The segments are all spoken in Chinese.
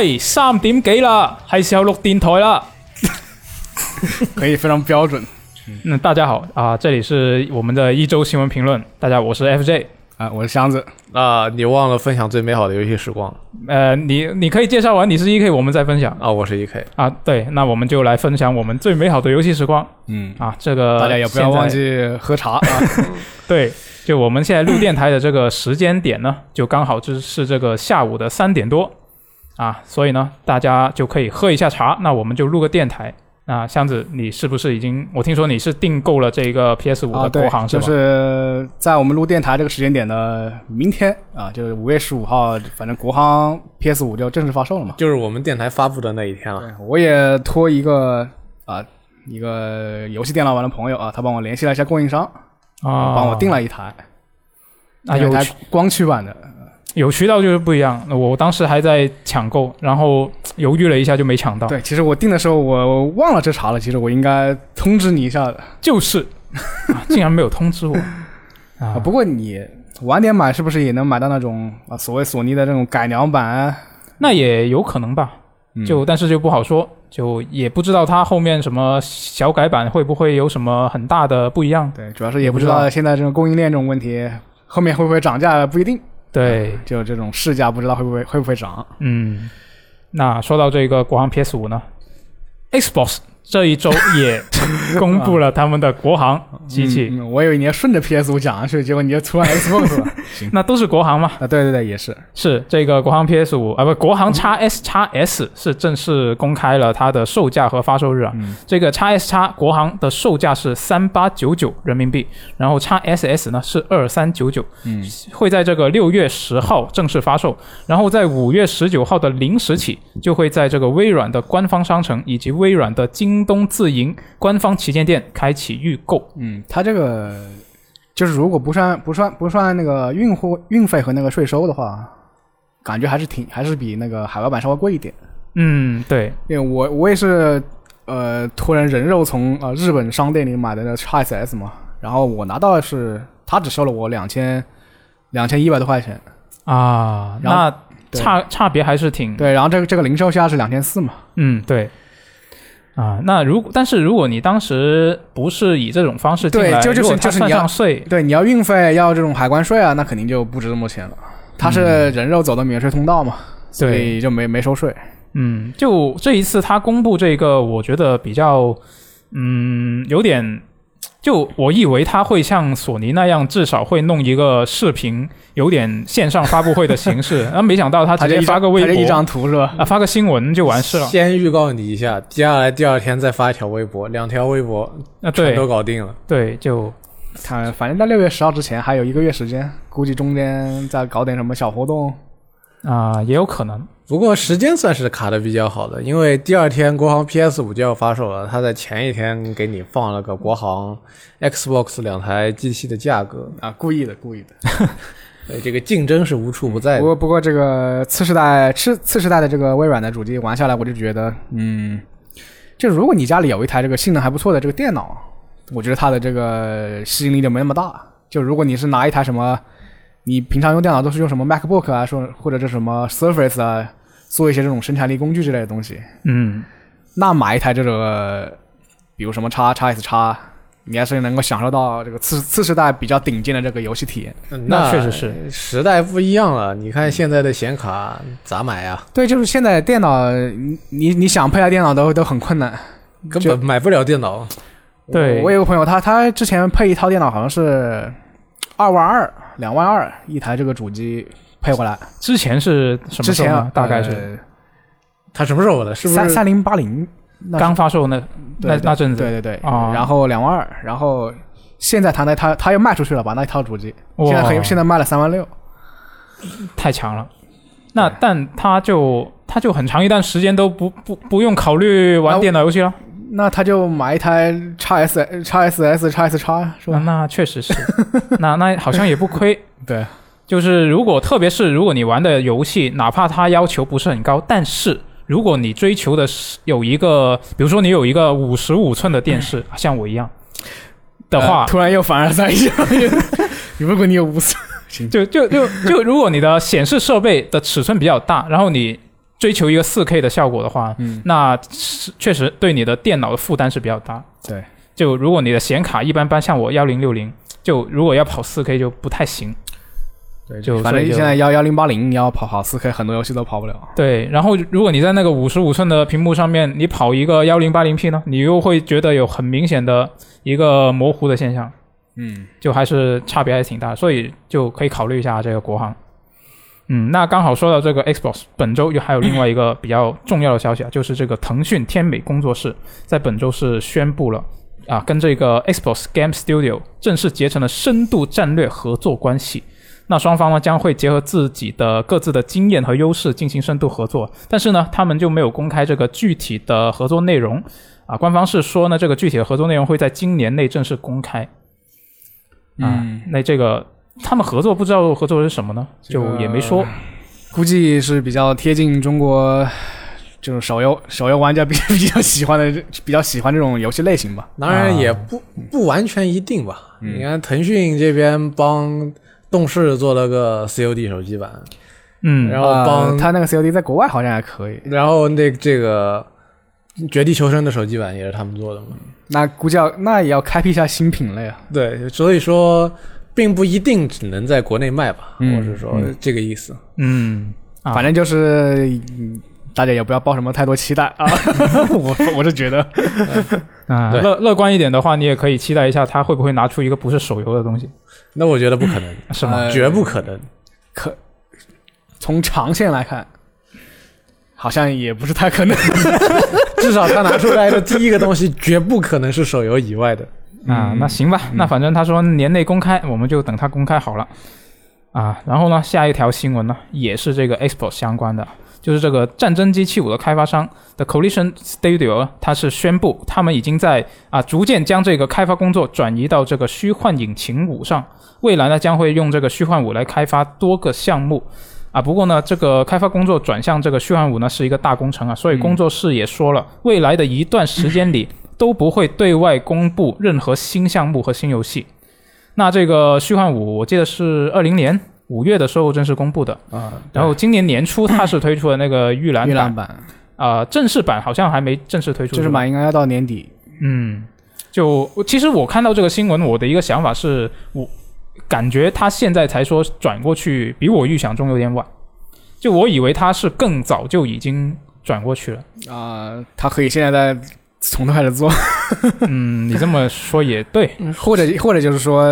喂，三点几啦，係時候录电台啦。可以非常标准嗯，大家好啊，这里是我们的一周新闻评论。大家，我是 FJ。啊！我是箱子，啊，你忘了分享最美好的游戏时光呃，你你可以介绍完你是 EK，我们再分享啊！我是 EK，啊。对，那我们就来分享我们最美好的游戏时光嗯，啊。这个大家也不要忘记喝茶 啊。对，就我们现在录电台的这个时间点呢，就刚好就是这个下午的三点多啊，所以呢，大家就可以喝一下茶。那我们就录个电台。那箱子，你是不是已经？我听说你是订购了这个 PS 五啊，的国行，是就？是在我们录电台这个时间点的明天啊，就是五月十五号，反正国行 PS 五就正式发售了嘛。就是我们电台发布的那一天了。对，我也托一个啊一个游戏电脑玩的朋友啊，他帮我联系了一下供应商，啊，帮我订了一台，啊，有光驱版的。有渠道就是不一样。我当时还在抢购，然后犹豫了一下就没抢到。，对，其实我订的时候我忘了这茬了，其实我应该通知你一下的就是、啊，竟然没有通知我啊 啊。！不过你晚点买是不是也能买到那种啊所谓索尼的这种改良版？那也有可能吧，嗯就但是就不好说，就也不知道它后面什么小改版会不会有什么很大的不一样。对，主要是也不知道现在这种供应链这种问题，后面会不会涨价不一定。对，就这种市价不知道会不会会不会涨。嗯，那说到这个国行 PS 五呢，Xbox 这一周也公布了他们的国行机器，嗯嗯我以为你要顺着 PS 五讲下去，结果你就突然 Xbox 了。那都是国行嘛？啊，对对对，也是。是这个国行 PS 五啊，不，国行 x S x S 是正式公开了它的售价和发售日啊。嗯这个 x S x 国行的售价是三八九九人民币，然后 x SS 呢是二三九九，嗯，会在这个六月十号正式发售，然后在五月十九号的零时起，就会在这个微软的官方商城以及微软的京东自营官方旗舰店开启预购。嗯，它这个就是如果不算不算不算那个运货运费和那个税收的话，感觉还是挺还是比那个海外版稍微贵一点。嗯，对，因为我我也是呃托人人肉从呃日本商店里买的那 x SS 嘛，然后我拿到的是他只收了我两千两千一百多块钱，啊，然后那差差别还是挺对，然后这个这个零售价是两千四嘛，嗯，对。啊，那如果但是如果你当时不是以这种方式进来，对就就是就是你要上税，对，你要运费要这种海关税啊，那肯定就不值这么多钱了。他是人肉走的免税通道嘛，所以就没没收税。嗯，就这一次他公布这个，我觉得比较，嗯，有点，就我以为他会像索尼那样，至少会弄一个视频，有点线上发布会的形式，然后没想到他直接发个微博一张图是吧？啊，发个新闻就完事了。先预告你一下，接下来第二天再发一条微博，两条微博啊，全都搞定了。对，就看，反正在六月十号之前还有一个月时间，估计中间再搞点什么小活动。啊、也有可能。不过时间算是卡的比较好的，因为第二天国行 PS 五就要发售了，它在前一天给你放了个国行 Xbox 两台机器的价格，啊，故意的，故意的。所以这个竞争是无处不在的。不过不过这个次世代次次世代的这个微软的主机玩下来，我就觉得，嗯，就如果你家里有一台这个性能还不错的这个电脑，我觉得它的这个吸引力就没那么大。就如果你是拿一台什么，你平常用电脑都是用什么 MacBook 啊，说或者是什么 Surface 啊，做一些这种生产力工具之类的东西，嗯，那买一台这个，比如什么叉叉 S 叉，你还是能够享受到这个次次世代比较顶尖的这个游戏体验。嗯那确实是时代不一样了。你看现在的显卡咋买呀？对，就是现在电脑，你你你想配台电脑都都很困难。根本买不了电脑。对我我有个朋友，他他之前配一套电脑好像是二万二、两万二一台这个主机配过来，之前是什么时候呢？大概是呃它什么时候的？是不是三三零八零刚发售那那那阵子，对对对，啊然后两万二，然后现在他那他他又卖出去了吧那一套主机，哇现在很现在卖了三万六。太强了。那但他就他就很长一段时间都不不不用考虑玩电脑游戏了。那他就买一台 x S 叉 S S 叉 S 叉是吧？那确实是，那那好像也不亏。对，就是如果特别是如果你玩的游戏，哪怕它要求不是很高，但是如果你追求的是有一个，比如说你有一个五十五寸的电视，像我一样的话呃，突然又凡尔赛一下。如果你有无色，就就就就如果你的显示设备的尺寸比较大，然后你追求一个四 K 的效果的话，嗯，那是确实对你的电脑的负担是比较大。对，就如果你的显卡一般般，像我幺零六零，就如果要跑四 K 就不太行。对，就反正现在幺幺零八零你要跑跑四 K，很多游戏都跑不了。对，然后如果你在那个五十五寸的屏幕上面，你跑一个幺零八零 P 呢，你又会觉得有很明显的一个模糊的现象，嗯，就还是差别还是挺大，所以就可以考虑一下这个国行。嗯，那刚好说到这个 Xbox，本周又还有另外一个比较重要的消息啊，就是这个腾讯天美工作室在本周是宣布了啊，跟这个 Xbox Game Studio 正式结成了深度战略合作关系。那双方呢将会结合自己的各自的经验和优势进行深度合作，但是呢，他们就没有公开这个具体的合作内容啊。官方是说呢，这个具体的合作内容会在今年内正式公开啊。嗯那这个他们合作不知道合作的是什么呢？就也没说。估计是比较贴近中国这种手游手游玩家 比比较喜欢的比较喜欢这种游戏类型吧。当然也不、不完全一定吧。嗯你看腾讯这边帮动视做了个 COD 手机版，嗯，然后帮、呃他那个 COD 在国外好像还可以，然后那这个绝地求生的手机版也是他们做的嘛。那估计要那也要开辟一下新品类啊。对，所以说并不一定只能在国内卖吧，嗯我是说嗯这个意思。嗯，啊反正就是、嗯大家也不要抱什么太多期待啊。我我是觉得，啊，对乐乐观一点的话，你也可以期待一下他会不会拿出一个不是手游的东西，那我觉得不可能，是吗？呃绝不可能。可从长线来看，好像也不是太可能。至少他拿出来的第一个东西绝不可能是手游以外的。啊，那行吧，那反正他说年内公开，我们就等他公开好了。啊，然后呢，下一条新闻呢，也是这个 Xbox 相关的，就是这个战争机器五的开发商 The Collision Studio，它是宣布他们已经在啊逐渐将这个开发工作转移到这个虚幻引擎五上，未来呢将会用这个虚幻五来开发多个项目。啊，不过呢，这个开发工作转向这个虚幻五呢是一个大工程啊，所以工作室也说了，未来的一段时间里都不会对外公布任何新项目和新游戏。那这个虚幻五，我记得是二零年五月的时候正式公布的，啊，然后今年年初它是推出了那个预览版，预览版啊、正式版好像还没正式推出，正式版应该要到年底。嗯，就其实我看到这个新闻，我的一个想法是，我感觉他现在才说转过去，比我预想中有点晚。就我以为他是更早就已经转过去了。啊、他可以现在在从头开始做，嗯，你这么说也对。或者或者就是说，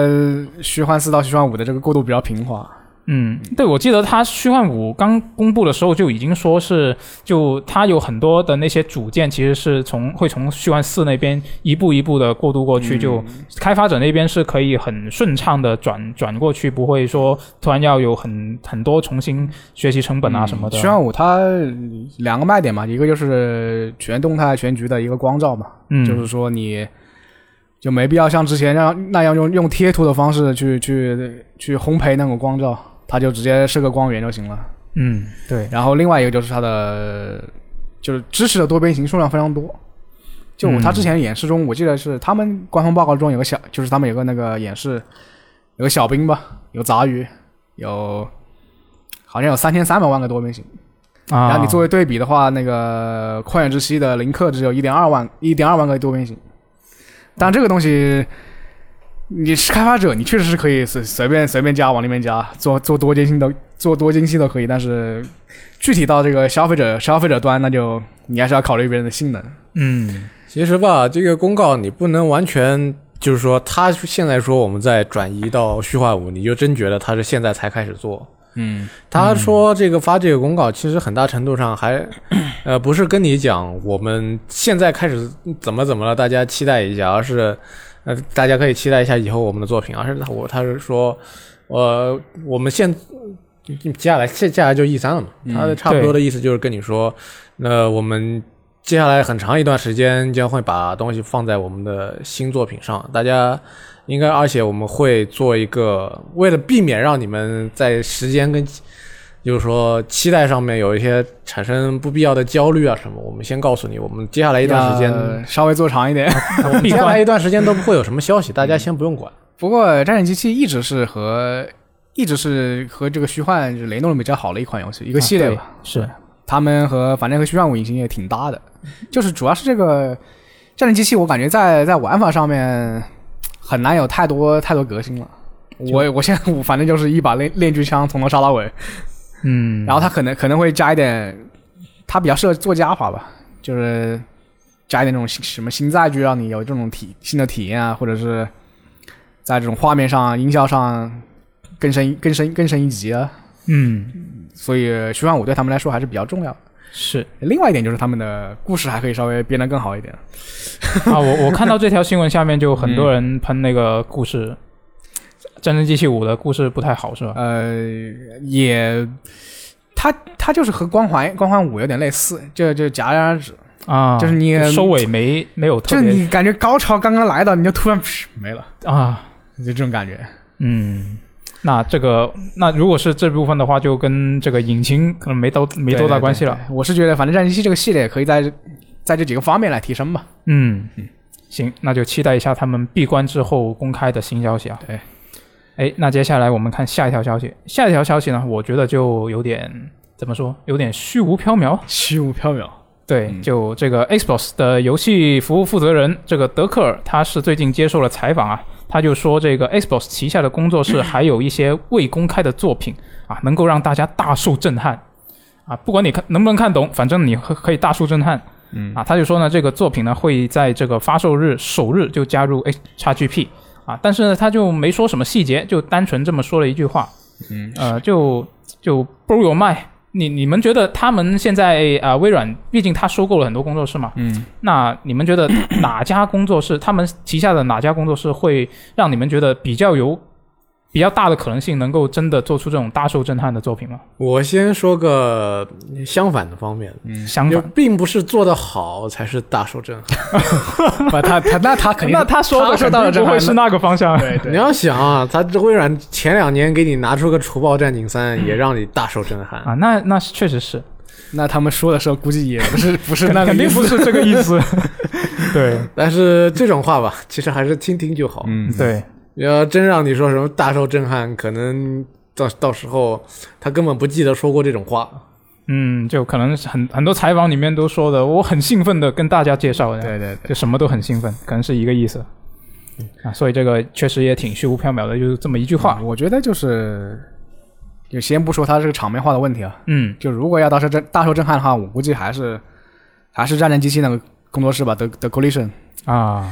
虚幻四到虚幻五的这个过渡比较平滑。嗯，对，我记得他虚幻五刚公布的时候就已经说是，就它有很多的那些组件其实是从会从虚幻四那边一步一步的过渡过去，就开发者那边是可以很顺畅的转转过去，不会说突然要有很很多重新学习成本啊什么的。虚幻五它两个卖点嘛，一个就是全动态全局的一个光照嘛，嗯，就是说你就没必要像之前那样那样用用贴图的方式去去去烘焙那种光照，它就直接设个光源就行了。嗯，对，然后另外一个就是它的就是支持的多边形数量非常多。就嗯它之前演示中，我记得是他们官方报告中有个小，就是他们有个那个演示，有个小兵吧，有杂鱼，有好像有三千三百万个多边形。啊，然后你作为对比的话，那个旷野之息的林克只有一点二万一点二万个多边形。但这个东西，你是开发者，你确实是可以随随便随便加往里面加，做做多精细都做多精细都可以。但是具体到这个消费者消费者端，那就你还是要考虑别人的性能。嗯其实吧，这个公告你不能完全就是说，他现在说我们在转移到虚化五，你就真觉得他是现在才开始做。嗯他说这个发这个公告，其实很大程度上还，呃，不是跟你讲我们现在开始怎么怎么了，大家期待一下，而是，呃，大家可以期待一下以后我们的作品，而是他我他是说，呃，我们现接下来接下来就 E 三了嘛，他的差不多的意思就是跟你说，那我们接下来很长一段时间将会把东西放在我们的新作品上，大家应该，而且我们会做一个，为了避免让你们在时间跟，就是说期待上面有一些产生不必要的焦虑啊什么，我们先告诉你，我们接下来一段时间，稍微做长一点。我们接下来一段时间都不会有什么消息，大家先不用管。不过《战争机器》一直是和一直是和这个虚幻就是雷诺比较好的一款游戏，一个系列吧。是，他们和反正和虚幻五引擎也挺搭的，就是主要是这个战争机器，我感觉在在玩法上面很难有太多太多革新了。我我现在我反正就是一把链链锯枪从头杀到尾，嗯，然后他可能可能会加一点，他比较适合做加法吧，就是加一点那种新什么新载具，让你有这种体新的体验啊，或者是在这种画面上、音效上更深更深更深一级啊。嗯所以虚幻五对他们来说还是比较重要的。是另外一点就是他们的故事还可以稍微编得更好一点。啊，我我看到这条新闻下面就很多人喷那个故事，战争机器五的故事不太好是吧？呃，也，它它就是和光环光环五有点类似，就就戛然而止，啊，就是你收尾没没有就特别你感觉高潮刚刚来到，你就突然噗没了，啊，就这种感觉。嗯。那这个，那如果是这部分的话，就跟这个引擎可能没多没多大关系了。对对对我是觉得，反正战争机器这个系列可以在在这几个方面来提升吧。嗯嗯，行，那就期待一下他们闭关之后公开的新消息啊。对，哎，那接下来我们看下一条消息。下一条消息呢，我觉得就有点怎么说，有点虚无缥缈。虚无缥缈。对，嗯就这个 Xbox 的游戏服务负责人这个德克尔，他是最近接受了采访啊，他就说这个 Xbox 旗下的工作室还有一些未公开的作品啊，能够让大家大受震撼啊，不管你看能不能看懂，反正你可可以大受震撼。嗯啊，他就说呢，这个作品呢会在这个发售日首日就加入 X XGP 啊，但是呢他就没说什么细节，就单纯这么说了一句话，嗯，呃，就就 blow your mind。你你们觉得他们现在啊、呃微软毕竟他收购了很多工作室嘛，嗯，那你们觉得哪家工作室，他们旗下的哪家工作室会让你们觉得比较有比较大的可能性能够真的做出这种大受震撼的作品吗？我先说个相反的方面，嗯相反，并不是做得好才是大受震撼。不，他他那他肯定那他说的受到了震撼不会是那个方向。对对你要想啊，他这微软前两年给你拿出个《除暴战警三》，也让你大受震撼。啊，那那确实是，那他们说的时候估计也不是不是 那个肯定不是这个意思。对但是这种话吧，其实还是听听就好。嗯，对，要真让你说什么大受震撼，可能到到时候他根本不记得说过这种话。嗯，就可能很很多采访里面都说的，我很兴奋的跟大家介绍的，对对对，就什么都很兴奋，可能是一个意思。啊，所以这个确实也挺虚无缥缈的，就是这么一句话。我觉得就是，就先不说他这个场面化的问题啊，嗯就如果要大受震大受震撼的话，我估计还是还是战争机器那个工作室吧，，The The Collision。啊，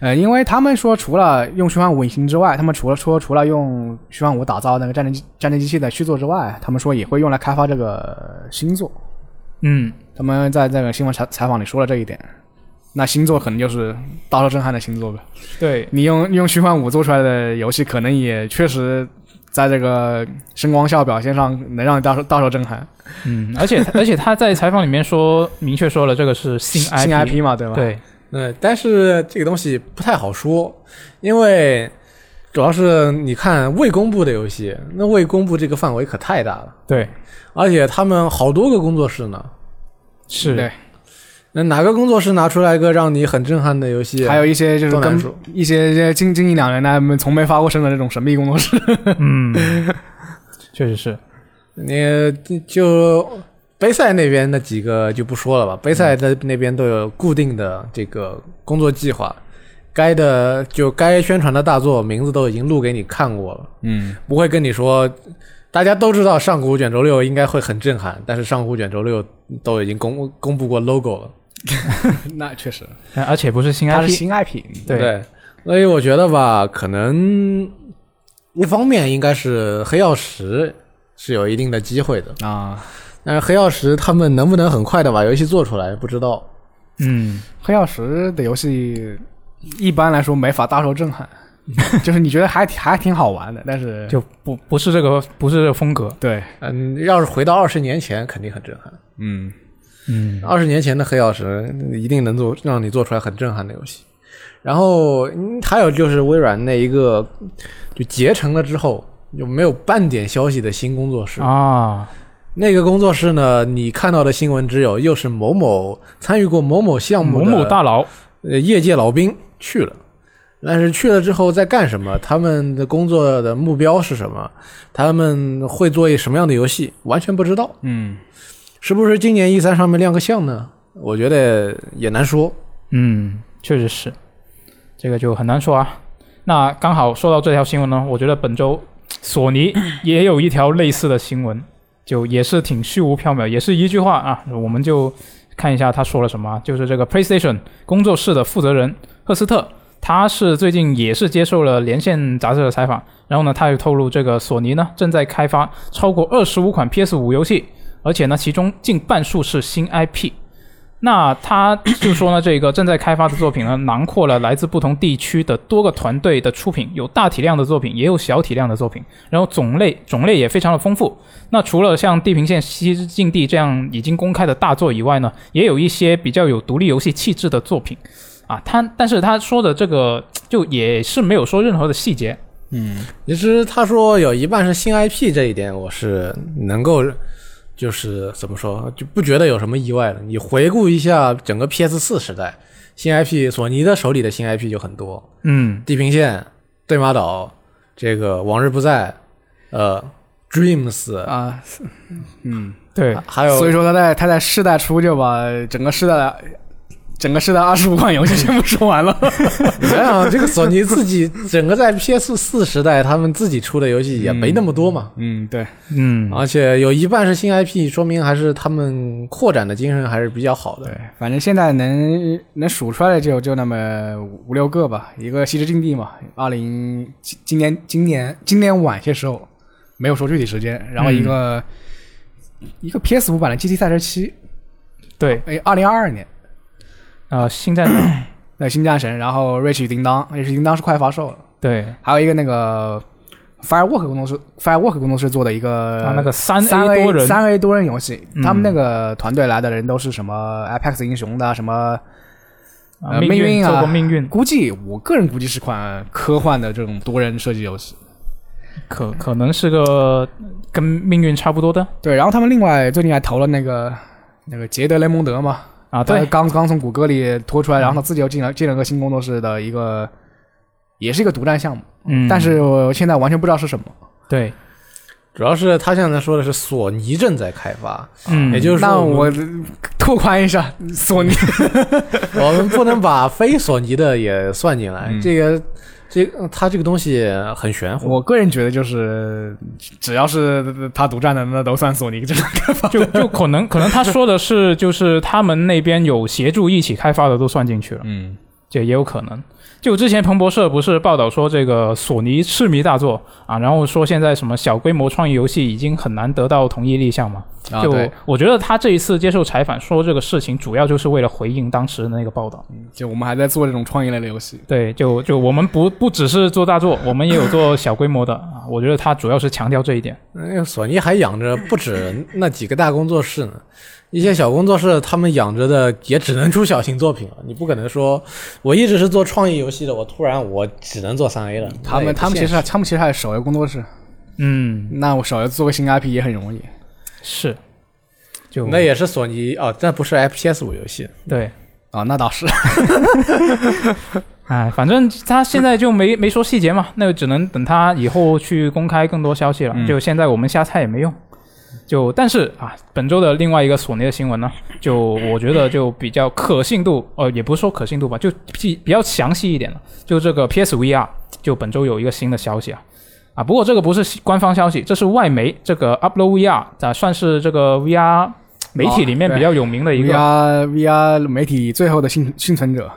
呃，因为他们说除了用虚幻五引擎之外，他们除了说除了用虚幻五打造那个战争机战争机器的续作之外，他们说也会用来开发这个新作。嗯，他们在这个新闻采采访里说了这一点。那新作可能就是大受震撼的新作吧。对，你用用虚幻五做出来的游戏，可能也确实在这个声光效表现上能让你大受大受震撼。嗯，而且而且他在采访里面说，明确说了这个是新 IP，新 IP 嘛，对吧？，对，嗯，但是这个东西不太好说，因为主要是你看未公布的游戏，那未公布这个范围可太大了，对，而且他们好多个工作室呢。是，对那哪个工作室拿出来一个让你很震撼的游戏？还有一些就是跟一些一些近近一两年来从没发过声的这种神秘工作室。嗯，确实是，你就杯赛那边那几个就不说了吧，杯赛的那边都有固定的这个工作计划，该的就该宣传的大作名字都已经录给你看过了，嗯，不会跟你说。大家都知道上古卷轴六应该会很震撼，但是上古卷轴六都已经公公布过 logo 了，那确实，呃而且不是新它是 IP，新 IP。对。对，所以我觉得吧，可能一方面应该是黑曜石是有一定的机会的，啊，但是黑曜石他们能不能很快的把游戏做出来，不知道。嗯，黑曜石的游戏一般来说没法大受震撼，就是你觉得还挺还挺好玩的，但是就不不是这个不是这个风格，对，嗯，要是回到二十年前，肯定很震撼。嗯，嗯，二十年前的黑曜石一定能做让你做出来很震撼的游戏。然后、嗯还有就是微软那一个就结成了之后就没有半点消息的新工作室，啊，那个工作室呢，你看到的新闻只有又是某某参与过某某项目某某大佬，呃业界老兵去了。但是去了之后在干什么？他们的工作的目标是什么？他们会做一什么样的游戏？完全不知道。嗯，是不是今年 E 三上面亮个相呢？我觉得也难说。嗯，确实是，这个就很难说啊。那刚好说到这条新闻呢，我觉得本周索尼也有一条类似的新闻，就也是挺虚无缥缈，也是一句话啊，我们就看一下他说了什么，就是这个 PlayStation 工作室的负责人赫斯特，他是最近也是接受了连线杂志的采访，然后呢，他又透露这个索尼呢正在开发超过二十五款 PS 五游戏，而且呢，其中近半数是新 IP。那他就说呢，这个正在开发的作品呢，囊括了来自不同地区的多个团队的出品，有大体量的作品，也有小体量的作品，然后种类种类也非常的丰富。那除了像《地平线：西之境地》这样已经公开的大作以外呢，也有一些比较有独立游戏气质的作品，啊，他但是他说的这个就也是没有说任何的细节，嗯，其实他说有一半是新 IP 这一点，我是能够，就是怎么说，就不觉得有什么意外的。你回顾一下整个 PS 四时代，新 IP，索尼的手里的新 IP 就很多，嗯，地平线、对马岛、这个往日不再，呃，Dreams，啊，嗯，对，还有所以说他在他在世代初就把整个世代的整个世代二十五款游戏全部说完了。你想想，这个索尼自己整个在 PS 四时代，他们自己出的游戏也没那么多嘛，嗯，对，嗯，而且有一半是新 IP，说明还是他们扩展的精神还是比较好的。对，反正现在能能数出来的就就那么五六个吧。一个《西之境地》嘛，二零今今年今年今年晚些时候没有说具体时间。然后一个、一个 PS 五版的《GT 赛车七》，对，哎，二零二二年呃，星战神，那《新战神》，然后《瑞奇与叮当》，《瑞奇与叮当》是快发售了，对，还有一个那个 Firework 工作室，Firework 工作室做的一个啊，那个三三 A 多人，三 A 多人游戏，嗯他们那个团队来的人都是什么 Apex 英雄的什么。命运啊过命运，估计我个人估计是款科幻的这种多人射击游戏。可可能是个跟命运差不多的对，然后他们另外最近还投了那个那个杰德雷蒙德嘛，啊，他对，刚刚从谷歌里拖出来，然后他自己又进了进了个新工作室的一个，也是一个独占项目，嗯，但是我现在完全不知道是什么。对，主要是他现在说的是索尼正在开发，嗯，也就是那说我我拓宽一下，索尼。我们不能把非索尼的也算进来。嗯。这个这个它这个东西很玄乎。我个人觉得就是只要是他独占的，那都算索尼这个开发。就就可能可能他说的是，就是他们那边有协助一起开发的都算进去了，嗯，这也有可能。就之前彭博社不是报道说这个索尼痴迷大作啊，然后说现在什么小规模创意游戏已经很难得到同意立项嘛。就我觉得他这一次接受采访说这个事情，主要就是为了回应当时的那个报道。就我们还在做这种创意类的游戏。对，就就我们不不只是做大作，我们也有做小规模的啊。我觉得他主要是强调这一点。那个索尼还养着不止那几个大工作室呢，一些小工作室他们养着的也只能出小型作品了。你不可能说我一直是做创意游戏的，我突然我只能做三 A 了。他们他们其实他们其实还是手游工作室，嗯，那我手游做个新 IP 也很容易。是，就那也是索尼哦，但不是 FPS 五游戏。对。啊，那倒是。哎，反正他现在就没没说细节嘛，那个只能等他以后去公开更多消息了。嗯就现在我们瞎猜也没用。就但是啊，本周的另外一个索尼的新闻呢，就我觉得就比较可信度，呃，也不是说可信度吧，就比比较详细一点了。就这个 PSVR，就本周有一个新的消息啊。啊，不过这个不是官方消息，这是外媒这个 Upload VR 啊，算是这个 VR 媒体里面比较有名的一个。VR VR 媒体最后的幸幸存者，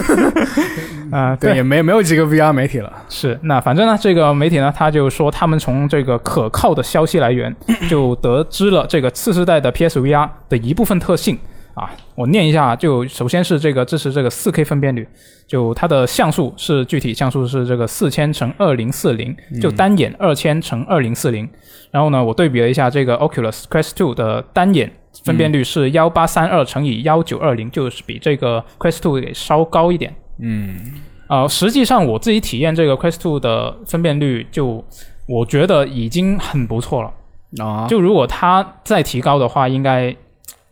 啊、对，也没没有几个 VR 媒体了。是，那反正呢，这个媒体呢，他就说他们从这个可靠的消息来源就得知了这个次世代的 PSVR 的一部分特性啊。我念一下，就首先是这个支持这个 4K 分辨率，就它的像素是具体像素是这个四千乘二零四零，就单眼二千乘二零四零。然后呢，我对比了一下这个 Oculus Quest 2的单眼分辨率是幺八三二乘以幺九二零，就是比这个 Quest 2给稍高一点。嗯，呃，实际上我自己体验这个 Quest 2的分辨率，就我觉得已经很不错了。啊，就如果它再提高的话，应该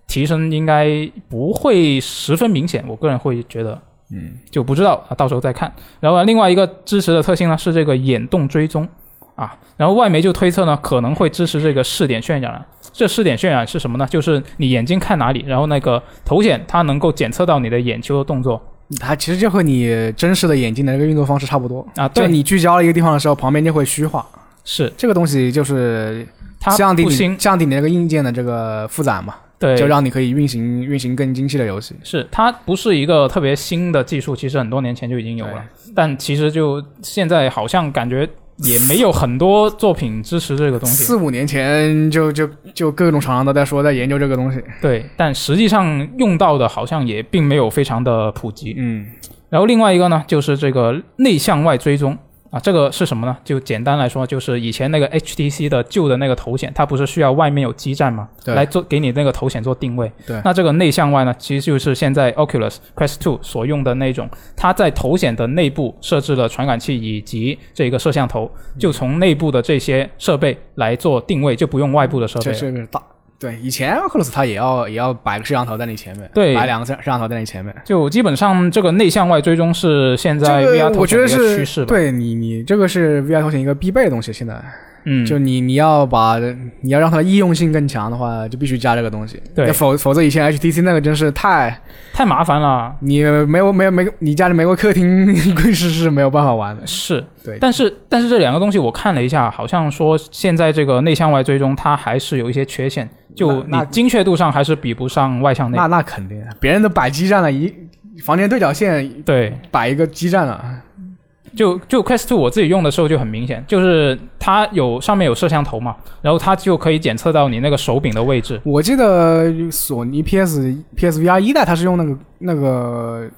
提升应该不会十分明显，我个人会觉得，嗯，就不知道啊，到时候再看。然后另外一个支持的特性呢是这个眼动追踪啊。然后外媒就推测呢，可能会支持这个视点渲染。这视点渲染是什么呢？就是你眼睛看哪里，然后那个头显它能够检测到你的眼球的动作它其实就和你真实的眼睛的那个运作方式差不多。啊。对，就你聚焦了一个地方的时候，旁边就会虚化。是这个东西就是它降低降低你那个硬件的这个负载嘛，对，就让你可以运行运行更精细的游戏。是它不是一个特别新的技术，其实很多年前就已经有了，但其实就现在好像感觉也没有很多作品支持这个东西。四五年前就就就各种厂商都在说在研究这个东西。对，但实际上用到的好像也并没有非常的普及。嗯，然后另外一个呢，就是这个内向外追踪啊，这个是什么呢？就简单来说，就是以前那个 HTC 的旧的那个头显，它不是需要外面有基站吗？对来做给你那个头显做定位。对那这个内向外呢，其实就是现在 Oculus Quest 2所用的那种，它在头显的内部设置了传感器以及这个摄像头，就从内部的这些设备来做定位，就不用外部的设备这了。这个大。对，以前 Oculus 它也要也要摆个摄像头在你前面，对摆两个摄摄像头在你前面。就基本上这个内向外追踪是现在 VR 我觉得头显的一个趋是势吧。对你你这个是 VR 头显一个必备的东西。现在、嗯，就你你要把你要让它的易用性更强的话，就必须加这个东西。对否否则以前 HTC 那个真是太太麻烦了。你没有没有没你家里没个客厅柜式是没有办法玩的。是，对，但是但是这两个东西我看了一下，好像说现在这个内向外追踪它还是有一些缺陷，就你那那精确度上还是比不上外向内那。那肯定，别人都摆基站了，一房间对角线对，摆一个基站了。就就 Quest Two 我自己用的时候就很明显，就是它有上面有摄像头嘛，然后它就可以检测到你那个手柄的位置。我记得索尼 PS PSVR 一代它是用那个那个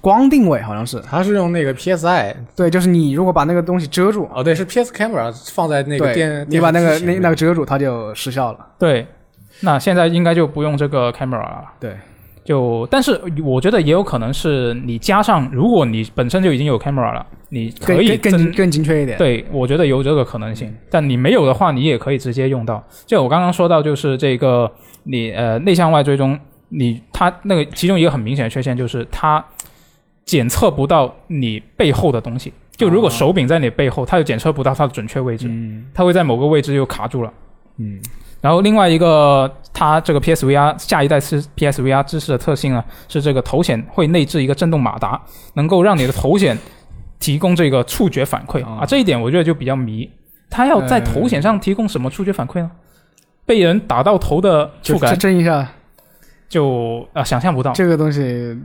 光定位，好像是。它是用那个 PSI，对，就是你如果把那个东西遮住，哦，对，是 PS Camera 放在那个对电，你把那个那那个遮住，它就失效了。对，那现在应该就不用这个 camera 了。对，就但是我觉得也有可能是你加上，如果你本身就已经有 camera 了，你可以更更更精确一点。对，我觉得有这个可能性，但你没有的话，你也可以直接用到。就我刚刚说到，就是这个你呃内向外追踪，你它那个其中一个很明显的缺陷就是它检测不到你背后的东西。就如果哦手柄在你背后，它就检测不到它的准确位置，嗯它会在某个位置又卡住了。嗯，然后另外一个，它这个 PSVR 下一代是 PSVR 支持的特性呢，是这个头显会内置一个震动马达，能够让你的头显提供这个触觉反馈、哦啊。这一点我觉得就比较迷，它要在呃头显上提供什么触觉反馈呢？被人打到头的触感震一下就啊、想象不到。这个东西。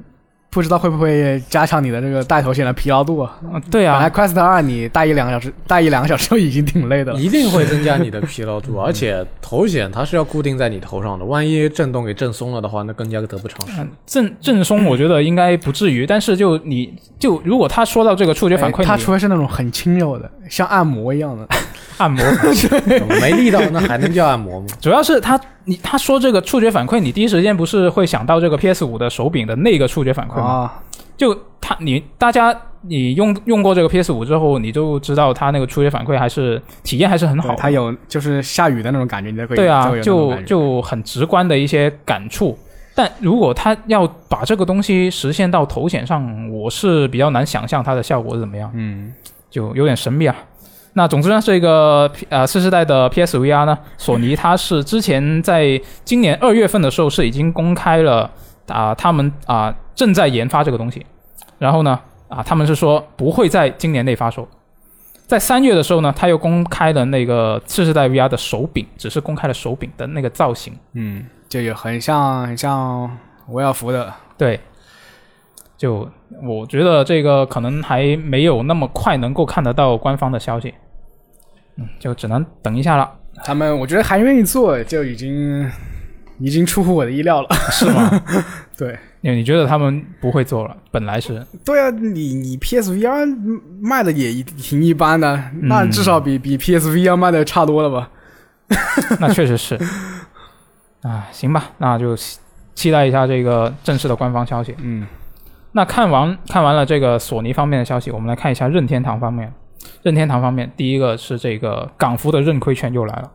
不知道会不会加强你的这个带头显的疲劳度啊？啊对本来啊，Quest 二你带一两个小时，带一两个小时就已经挺累的了。一定会增加你的疲劳度，而且头显它是要固定在你头上的，万一震动给震松了的话，那更加得不偿失。嗯震震松我觉得应该不至于，但是就你就如果他说到这个触觉反馈，哎它除非是那种很轻柔的，像按摩一样的。按摩 没力道，那还能叫按摩吗？主要是他你他说这个触觉反馈，你第一时间不是会想到这个 PS 五的手柄的那个触觉反馈吗？啊，就他你大家你用用过这个 PS 五之后，你就知道它那个触觉反馈还是体验还是很好的。它有就是下雨的那种感觉，你才会对啊，就就很直观的一些感触。但如果他要把这个东西实现到头显上，我是比较难想象它的效果是怎么样，嗯就有点神秘啊。那总之呢，这个呃次世代的 PSVR 呢，索尼它是之前在今年二月份的时候是已经公开了啊、他们啊、正在研发这个东西，然后呢啊他们是说不会在今年内发售。在三月的时候呢，他又公开了那个次世代 VR 的手柄，只是公开了手柄的那个造型。嗯，就有很像很像维尔福的，对，就我觉得这个可能还没有那么快能够看得到官方的消息，嗯，就只能等一下了。他们我觉得还愿意做，就已经已经出乎我的意料了。是吗？对你你觉得他们不会做了？本来是，对啊，你你 PSVR 卖的也挺一般的，那至少比比 PSVR 卖的差多了吧？那确实是。啊，行吧，那就期期待一下这个正式的官方消息。嗯，那看完看完了这个索尼方面的消息，我们来看一下任天堂方面。任天堂方面，第一个是这个港服的认亏券又来了。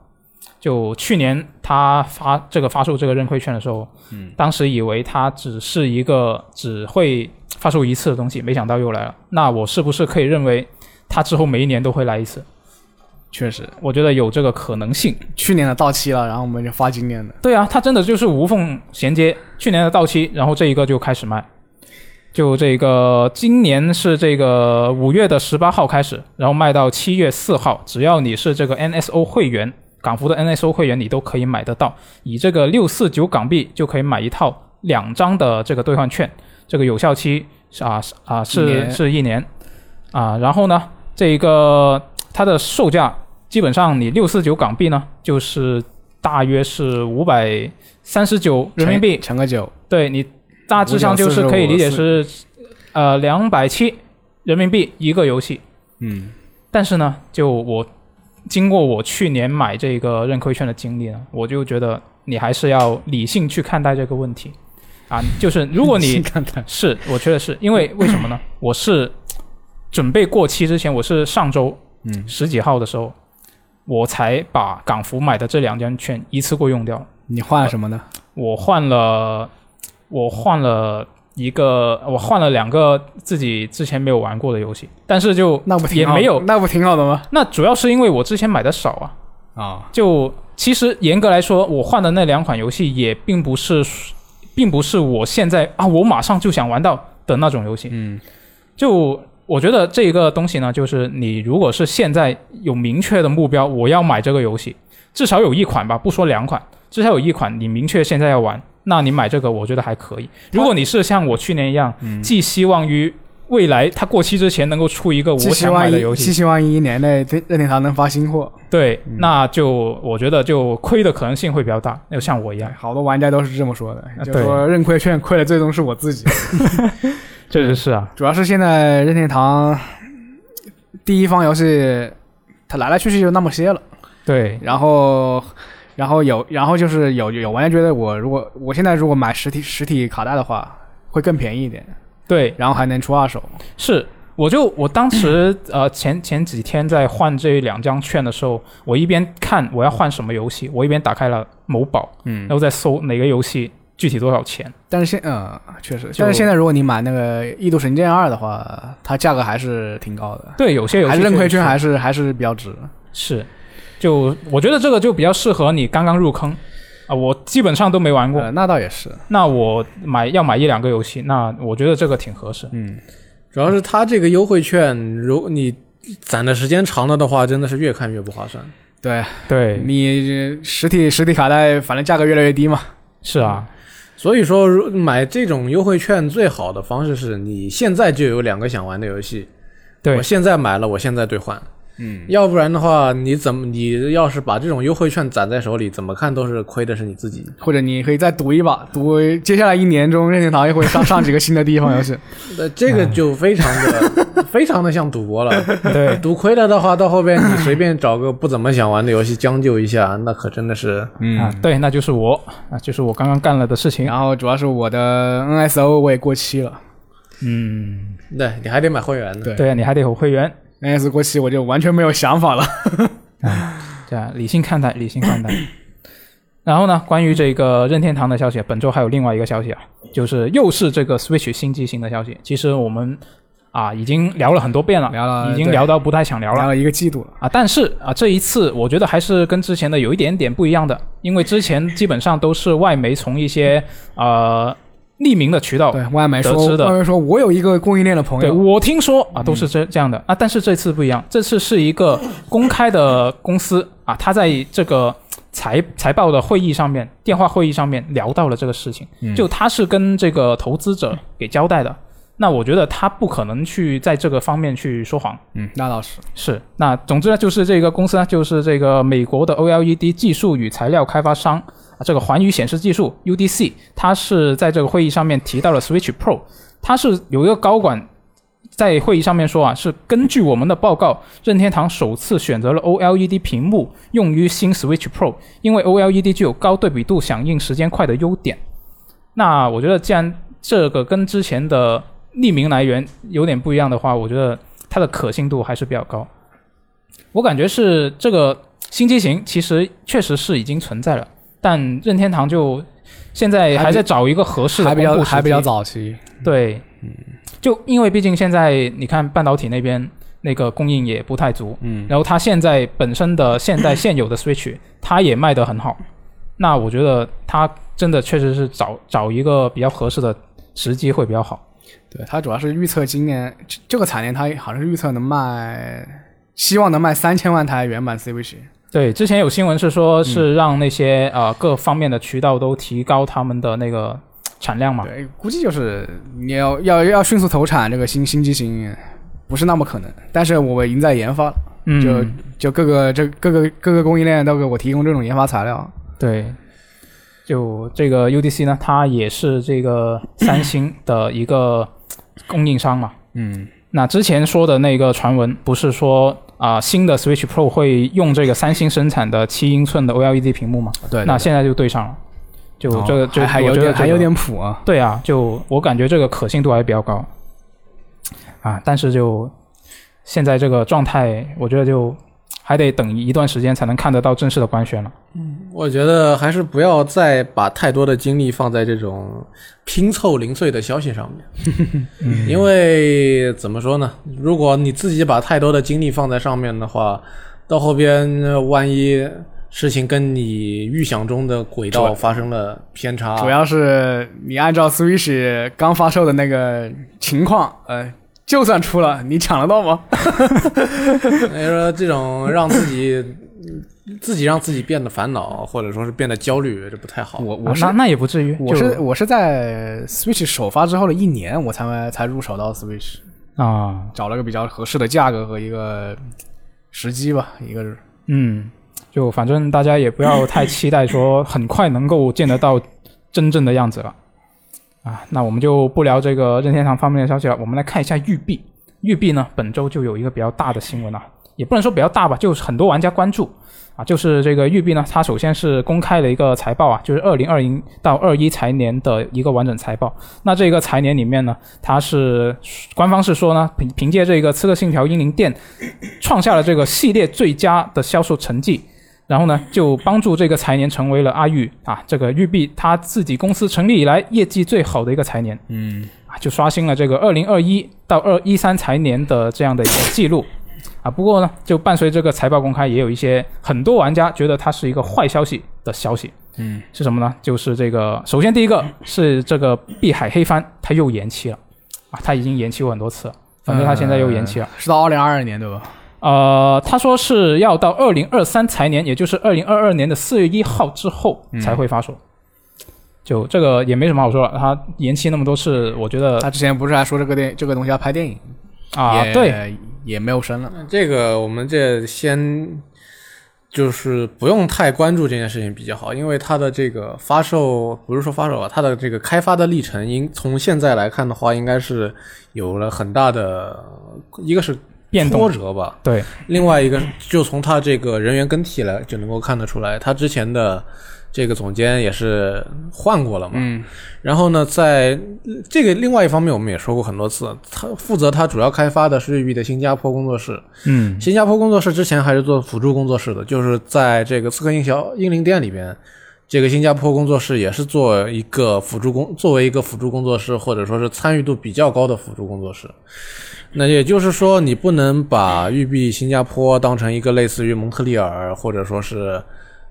就去年他发这个发售这个认亏券的时候，嗯，当时以为它只是一个只会发售一次的东西，没想到又来了。那我是不是可以认为它之后每一年都会来一次？确实，我觉得有这个可能性。去年的到期了，然后我们就发今年的。对啊，它真的就是无缝衔接，去年的到期，然后这一个就开始卖。就这个，今年是这个五月的十八号开始，然后卖到七月四号，只要你是这个 NSO 会员，港服的 NSO 会员，你都可以买得到。以这个六四九港币就可以买一套两张的这个兑换券，这个有效期是啊是啊是是一年啊。然后呢，这一个它的售价基本上你六四九港币呢，就是大约是五百三十九人民币，乘个九，对你大致上就是可以理解是，呃，两百七人民币一个游戏。嗯，但是呢，就我经过我去年买这个认亏券的经历呢，我就觉得你还是要理性去看待这个问题啊。就是如果你是，我觉得是因为 为什么呢？我是准备过期之前，我是上周嗯，十几号的时候，我才把港服买的这两张券一次过用掉。你换了什么呢？我换了，我换了一个，我换了两个自己之前没有玩过的游戏，但是就那不也没有。那不挺好的吗？那主要是因为我之前买的少啊。啊，就其实严格来说，我换的那两款游戏也并不是，并不是我现在啊，我马上就想玩到的那种游戏。嗯，就我觉得这个东西呢，就是你如果是现在有明确的目标，我要买这个游戏，至少有一款吧，不说两款，至少有一款你明确现在要玩，那你买这个我觉得还可以。如果你是像我去年一样，嗯寄希望于未来它过期之前能够出一个我想买望的游戏，寄希望一年内任天堂能发新货。对，嗯那就我觉得就亏的可能性会比较大，就像我一样，好多玩家都是这么说的，就说认亏券亏的最终是我自己。确实是啊，主要是现在任天堂第一方游戏，它来来去去就那么些了，对，然后。然后有，然后就是有有玩家觉得我如果我现在如果买实体实体卡带的话，会更便宜一点，对，然后还能出二手。是，我就我当时 呃前前几天在换这两张券的时候，我一边看我要换什么游戏，我一边打开了某宝，嗯然，后再搜哪个游戏具体多少钱。但是现呃确实，但是现在如果你买那个《异度神剑二》的话，它价格还是挺高的，对，有些游戏还是认亏券还是还是比较值。是，就我觉得这个就比较适合你刚刚入坑啊、我基本上都没玩过，呃，那倒也是，那我买要买一两个游戏，那我觉得这个挺合适。嗯，主要是它这个优惠券，如果你攒的时间长了的话，真的是越看越不划算。对对，你实体实体卡带，反正价格越来越低嘛。是啊，所以说，如买这种优惠券最好的方式是你现在就有两个想玩的游戏，对我现在买了，我现在兑换。嗯，要不然的话，你怎么你要是把这种优惠券攒在手里，怎么看都是亏的是你自己。或者你可以再赌一把，赌接下来一年中任天堂又会上上几个新的地方游戏。那 这个就非常的 非常的像赌博了。对，赌亏了的话，到后边你随便找个不怎么想玩的游戏将就一下，那可真的是嗯啊，对，那就是我啊，就是我刚刚干了的事情。然后主要是我的 NSO 我也过期了嗯，对你还得买会员呢。对对，你还得有会员。，NS 过期我就完全没有想法了。对啊，理性看待，理性看待。然后呢，关于这个任天堂的消息，本周还有另外一个消息啊，就是又是这个 Switch 新机型的消息。其实我们啊已经聊了很多遍了，聊了已经聊到不太想聊了聊了一个季度了，啊。但是啊，这一次我觉得还是跟之前的有一点点不一样的，因为之前基本上都是外媒从一些呃匿名的渠道对外媒说，的。外媒说我有一个供应链的朋友。对友，我听说啊，都是这这样的。啊，但是这次不一样，这次是一个公开的公司啊，他在这个财财报的会议上面，电话会议上面聊到了这个事情，嗯。就他是跟这个投资者给交代的。那我觉得他不可能去在这个方面去说谎，嗯，那倒是，是。那总之呢，就是这个公司呢，就是这个美国的 OLED 技术与材料开发商啊，这个环宇显示技术 UDC，它是在这个会议上面提到了 Switch Pro，它是有一个高管在会议上面说啊，是根据我们的报告，任天堂首次选择了 OLED 屏幕用于新 Switch Pro，因为 OLED 具有高对比度、响应时间快的优点。那我觉得，既然这个跟之前的匿名来源有点不一样的话，我觉得它的可信度还是比较高。我感觉是这个新机型其实确实是已经存在了，但任天堂就现在还在找一个合适的还比较还比较早期，对，嗯就因为毕竟现在你看半导体那边那个供应也不太足，嗯，然后它现在本身的现在现有的 Switch 它也卖得很好，那我觉得它真的确实是找找一个比较合适的时机会比较好。对，它主要是预测今年这这个财年，它好像是预测能卖，希望能卖三千万台原版 Switch。对，之前有新闻是说是让那些、呃各方面的渠道都提高他们的那个产量嘛。对，估计就是你要要要迅速投产这个新新机型，不是那么可能。但是我们已经在研发了，嗯，就就各个这各个各个供应链都给我提供这种研发材料。对，就这个 UDC 呢，它也是这个三星的一个供应商嘛。嗯，那之前说的那个传闻，不是说啊、新的 Switch Pro 会用这个三星生产的七英寸的 OLED 屏幕嘛？对那现在就对上了，就这个、哦就还还有点还有点谱啊。对啊，就我感觉这个可信度还比较高啊，但是就现在这个状态，我觉得就还得等一段时间才能看得到正式的官宣了。嗯我觉得还是不要再把太多的精力放在这种拼凑零碎的消息上面，因为怎么说呢？如果你自己把太多的精力放在上面的话，到后边呃万一事情跟你预想中的轨道发生了偏差，主要是你按照 Switch 刚发售的那个情况，呃，就算出了，你抢得到吗？所以说这种让自己自己让自己变得烦恼，或者说是变得焦虑，这不太好。我我是啊那那也不至于，我就是我是在 Switch 首发之后的一年，我才才入手到 Switch，啊，找了个比较合适的价格和一个时机吧，一个是嗯，就反正大家也不要太期待说很快能够见得到真正的样子了啊。那我们就不聊这个任天堂方面的消息了，我们来看一下育碧。育碧呢，本周就有一个比较大的新闻啊，也不能说比较大吧，就是很多玩家关注啊，就是这个育碧呢，它首先是公开了一个财报啊，就是二零二零到二一财年的一个完整财报。那这个财年里面呢，它是官方是说呢，凭凭借这个《刺客信条：英灵殿》创下了这个系列最佳的销售成绩，然后呢，就帮助这个财年成为了阿玉啊，这个育碧他自己公司成立以来业绩最好的一个财年。嗯，啊，就刷新了这个二零二一到二一三财年的这样的一个记录啊。不过呢，就伴随这个财报公开，也有一些很多玩家觉得它是一个坏消息的消息。嗯，是什么呢？就是这个，首先第一个是这个碧海黑帆，它又延期了啊，它已经延期过很多次了，反正它现在又延期了。是到二零二二年对吧？呃，他说是要到二零二三财年，也就是二零二二年的四月一号之后才会发售。就这个也没什么好说了，他延期那么多次，我觉得他之前不是还说这个电这个东西要拍电影啊，也对，也没有声了。这个我们这先就是不用太关注这件事情比较好，因为它的这个发售不是说发售啊，它的这个开发的历程，应从现在来看的话，应该是有了很大的一个是变动。挫折吧，对，另外一个就从他这个人员更替来就能够看得出来，他之前的这个总监也是换过了嘛。嗯，然后呢，在这个另外一方面，我们也说过很多次，他负责他主要开发的是育碧的新加坡工作室。嗯。新加坡工作室之前还是做辅助工作室的，就是在这个《刺客信条：英灵殿》里边，这个新加坡工作室也是做一个辅助工，作为一个辅助工作室，或者说是参与度比较高的辅助工作室。那也就是说，你不能把育碧新加坡当成一个类似于蒙特利尔，或者说是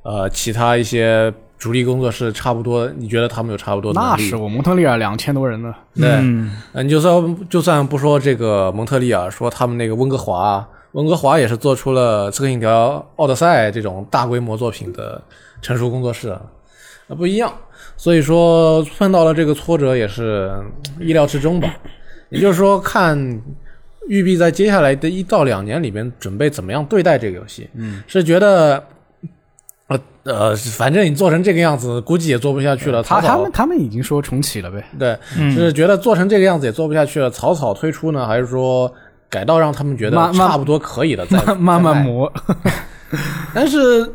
呃其他一些主力工作室差不多，你觉得他们有差不多的？那是我蒙特利尔两千多人呢。对，嗯呃，你就算就算不说这个蒙特利尔，说他们那个温哥华，温哥华也是做出了《刺客信条：奥德赛》这种大规模作品的成熟工作室，那不一样。所以说碰到了这个挫折也是意料之中吧。也就是说，看育碧在接下来的一到两年里边准备怎么样对待这个游戏，嗯，是觉得。呃呃，反正你做成这个样子，估计也做不下去了。他他们他们已经说重启了呗。对，嗯是觉得做成这个样子也做不下去了，草草推出呢，还是说改到让他们觉得差不多可以了，再慢慢磨。但是《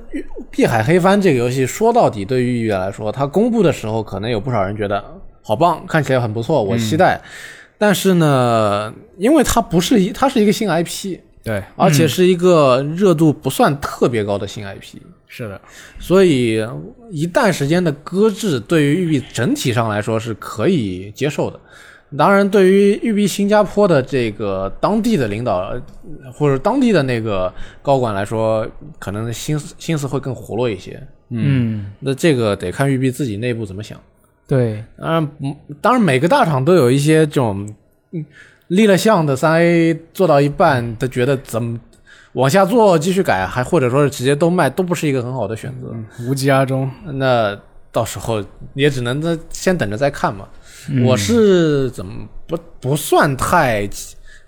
碧海黑帆》这个游戏说到底，对于玉碧来说，它公布的时候，可能有不少人觉得好棒，看起来很不错，我期待。但是呢，因为它不是一，它是一个新 IP，对，而且是一个热度不算特别高的新 IP，是的，所以一旦时间的搁置，对于玉碧整体上来说是可以接受的。当然，对于育碧新加坡的这个当地的领导呃或者当地的那个高管来说，可能心思心思会更活络一些。嗯，那这个得看育碧自己内部怎么想。对，当然，嗯当然每个大厂都有一些这种嗯立了项的三 A 做到一半，他觉得怎么往下做继续改，还或者说是直接都卖，都不是一个很好的选择。无疾而终。那到时候也只能再先等着再看嘛。嗯我是怎么不不算太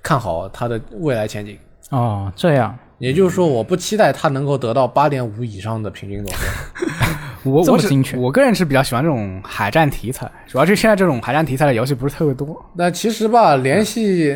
看好它的未来前景。哦，这样，也就是说，我不期待它能够得到八点五以上的平均总分。我我是这么精确我个人是比较喜欢这种海战题材，主要是现在这种海战题材的游戏不是特别多。那其实吧，联系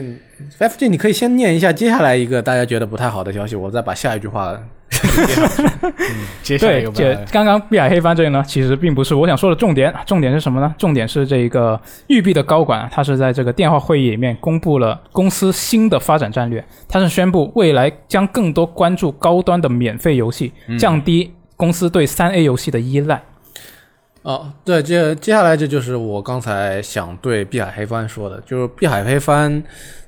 FG，你可以先念一下接下来一个大家觉得不太好的消息，我再把下一句话。接下来一个，对这刚刚碧海黑帆这个呢，其实并不是我想说的重点，重点是什么呢？重点是这个育碧的高管啊，他是在这个电话会议里面公布了公司新的发展战略，他是宣布未来将更多关注高端的免费游戏，降低公司对三 A 游戏的依赖。哦，对，接接下来这就是我刚才想对碧海黑帆说的，就是碧海黑帆，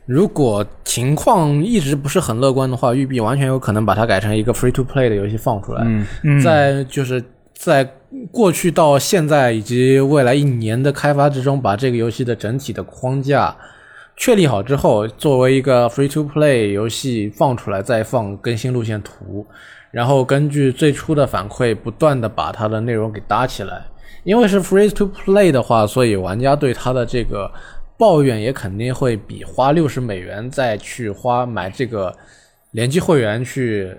如果情况一直不是很乐观的话，育碧完全有可能把它改成一个 free to play 的游戏放出来。嗯，嗯，在就是在过去到现在以及未来一年的开发之中，把这个游戏的整体的框架确立好之后，作为一个 free to play 游戏放出来，再放更新路线图，然后根据最初的反馈，不断的把它的内容给搭起来。因为是 free to play 的话，所以玩家对它的这个抱怨也肯定会比花六十美元再去花买这个联机会员去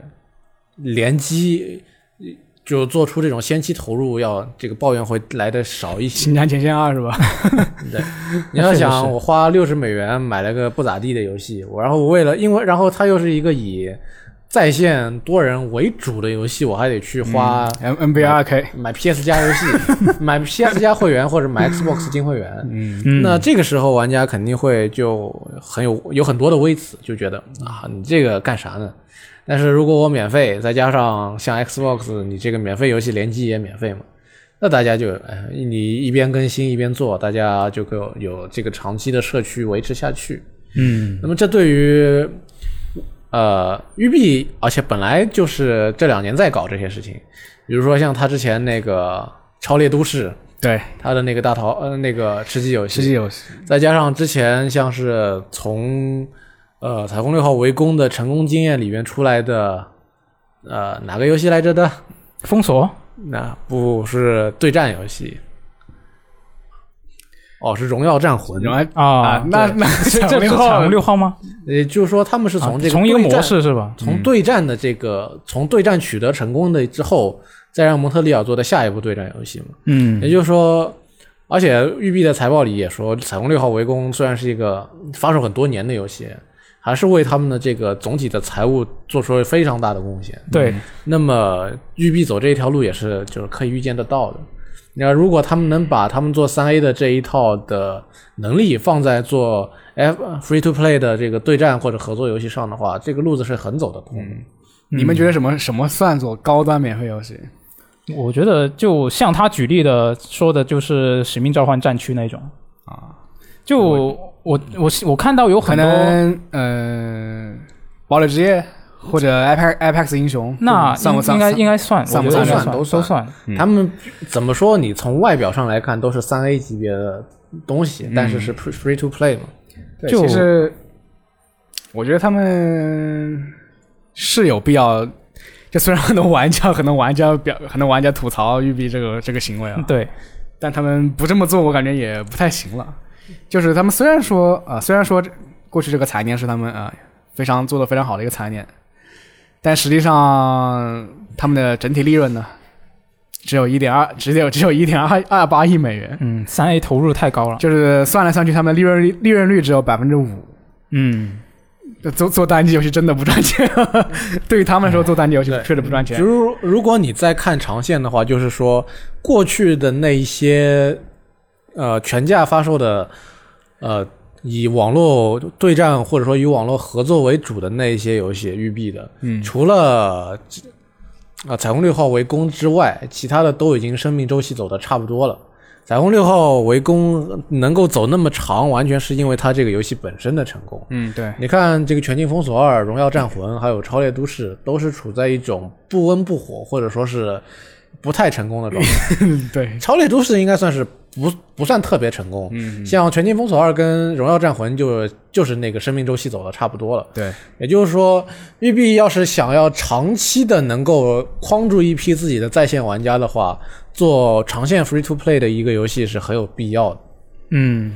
联机，就做出这种先期投入要这个抱怨会来的少一些。新疆前线二是吧？你要想，我花六十美元买了个不咋地的游戏，我然后我为了因为然后它又是一个以在线多人为主的游戏，我还得去花 M N B R K 买 PS 加游戏，买 PS 加会员或者买 Xbox 金会员。嗯，嗯那这个时候玩家肯定会就很有有很多的微词，就觉得啊，你这个干啥呢？但是如果我免费，再加上像 Xbox，你这个免费游戏联机也免费嘛，那大家就哎，你一边更新一边做，大家就有有这个长期的社区维持下去。嗯那么这对于呃育碧，而且本来就是这两年在搞这些事情，比如说像他之前那个《超猎都市》，对，他的那个大逃呃那个吃鸡游戏，吃鸡游戏，再加上之前像是从呃彩虹六号围攻的成功经验里面出来的呃哪个游戏来着的？封锁。那不是对战游戏，哦，是荣耀战魂。然后啊啊，，那那 这这是彩虹六号吗？也就是说，他们是从这个啊从一个模式是吧？从对战的这个从对战取得成功的之后，再让蒙特利尔做的下一步对战游戏嘛。嗯也就是说，而且育碧的财报里也说，《彩虹六号围攻》虽然是一个发售很多年的游戏，还是为他们的这个总体的财务做出了非常大的贡献。对，那么育碧走这一条路也是就是可以预见得到的。那如果他们能把他们做三 A 的这一套的能力放在做 F free to play 的这个对战或者合作游戏上的话，这个路子是很走得通的。你们觉得什么什么算作高端免费游戏？我觉得就像他举例的说的，就是《使命召唤：战区》那种啊。就我我我看到有很多，能呃，堡垒之夜或者 Apex Apex 英雄，那算不算？应该应该算，算我觉得应该不算都算都算。嗯他们怎么说？你从外表上来看都是三 A 级别的东西，但是是 free to play 嘛。对，就其实我觉得他们是有必要。就虽然很多玩家、很多玩家表、很多玩家吐槽育碧这个这个行为啊，对，但他们不这么做，我感觉也不太行了。就是他们虽然说啊、呃虽然说过去这个财年是他们啊、非常做的非常好的一个财年，但实际上他们的整体利润呢，只有一点二，只有只有一点二二八亿美元，嗯，三 A 投入太高了。就是算来算去，他们利润率利润率只有百分之五。嗯，做做单机游戏真的不赚钱，对于他们来说，做单机游戏 确实不赚钱就。是如果你再看长线的话，就是说过去的那一些呃全价发售的呃以网络对战或者说以网络合作为主的那一些游戏，育碧的，嗯除了啊、彩虹六号围攻之外，其他的都已经生命周期走的差不多了。彩虹六号围攻能够走那么长，完全是因为它这个游戏本身的成功。嗯，对，你看这个《全境封锁二》《荣耀战魂》还有《超猎都市》，都是处在一种不温不火，或者说是不太成功的状态。对，《超猎都市》应该算是不不算特别成功，嗯，像《全境封锁二》跟《荣耀战魂》就就是那个生命周期走的差不多了。对，也就是说，育碧要是想要长期的能够框住一批自己的在线玩家的话，做长线 free to play 的一个游戏是很有必要的。嗯，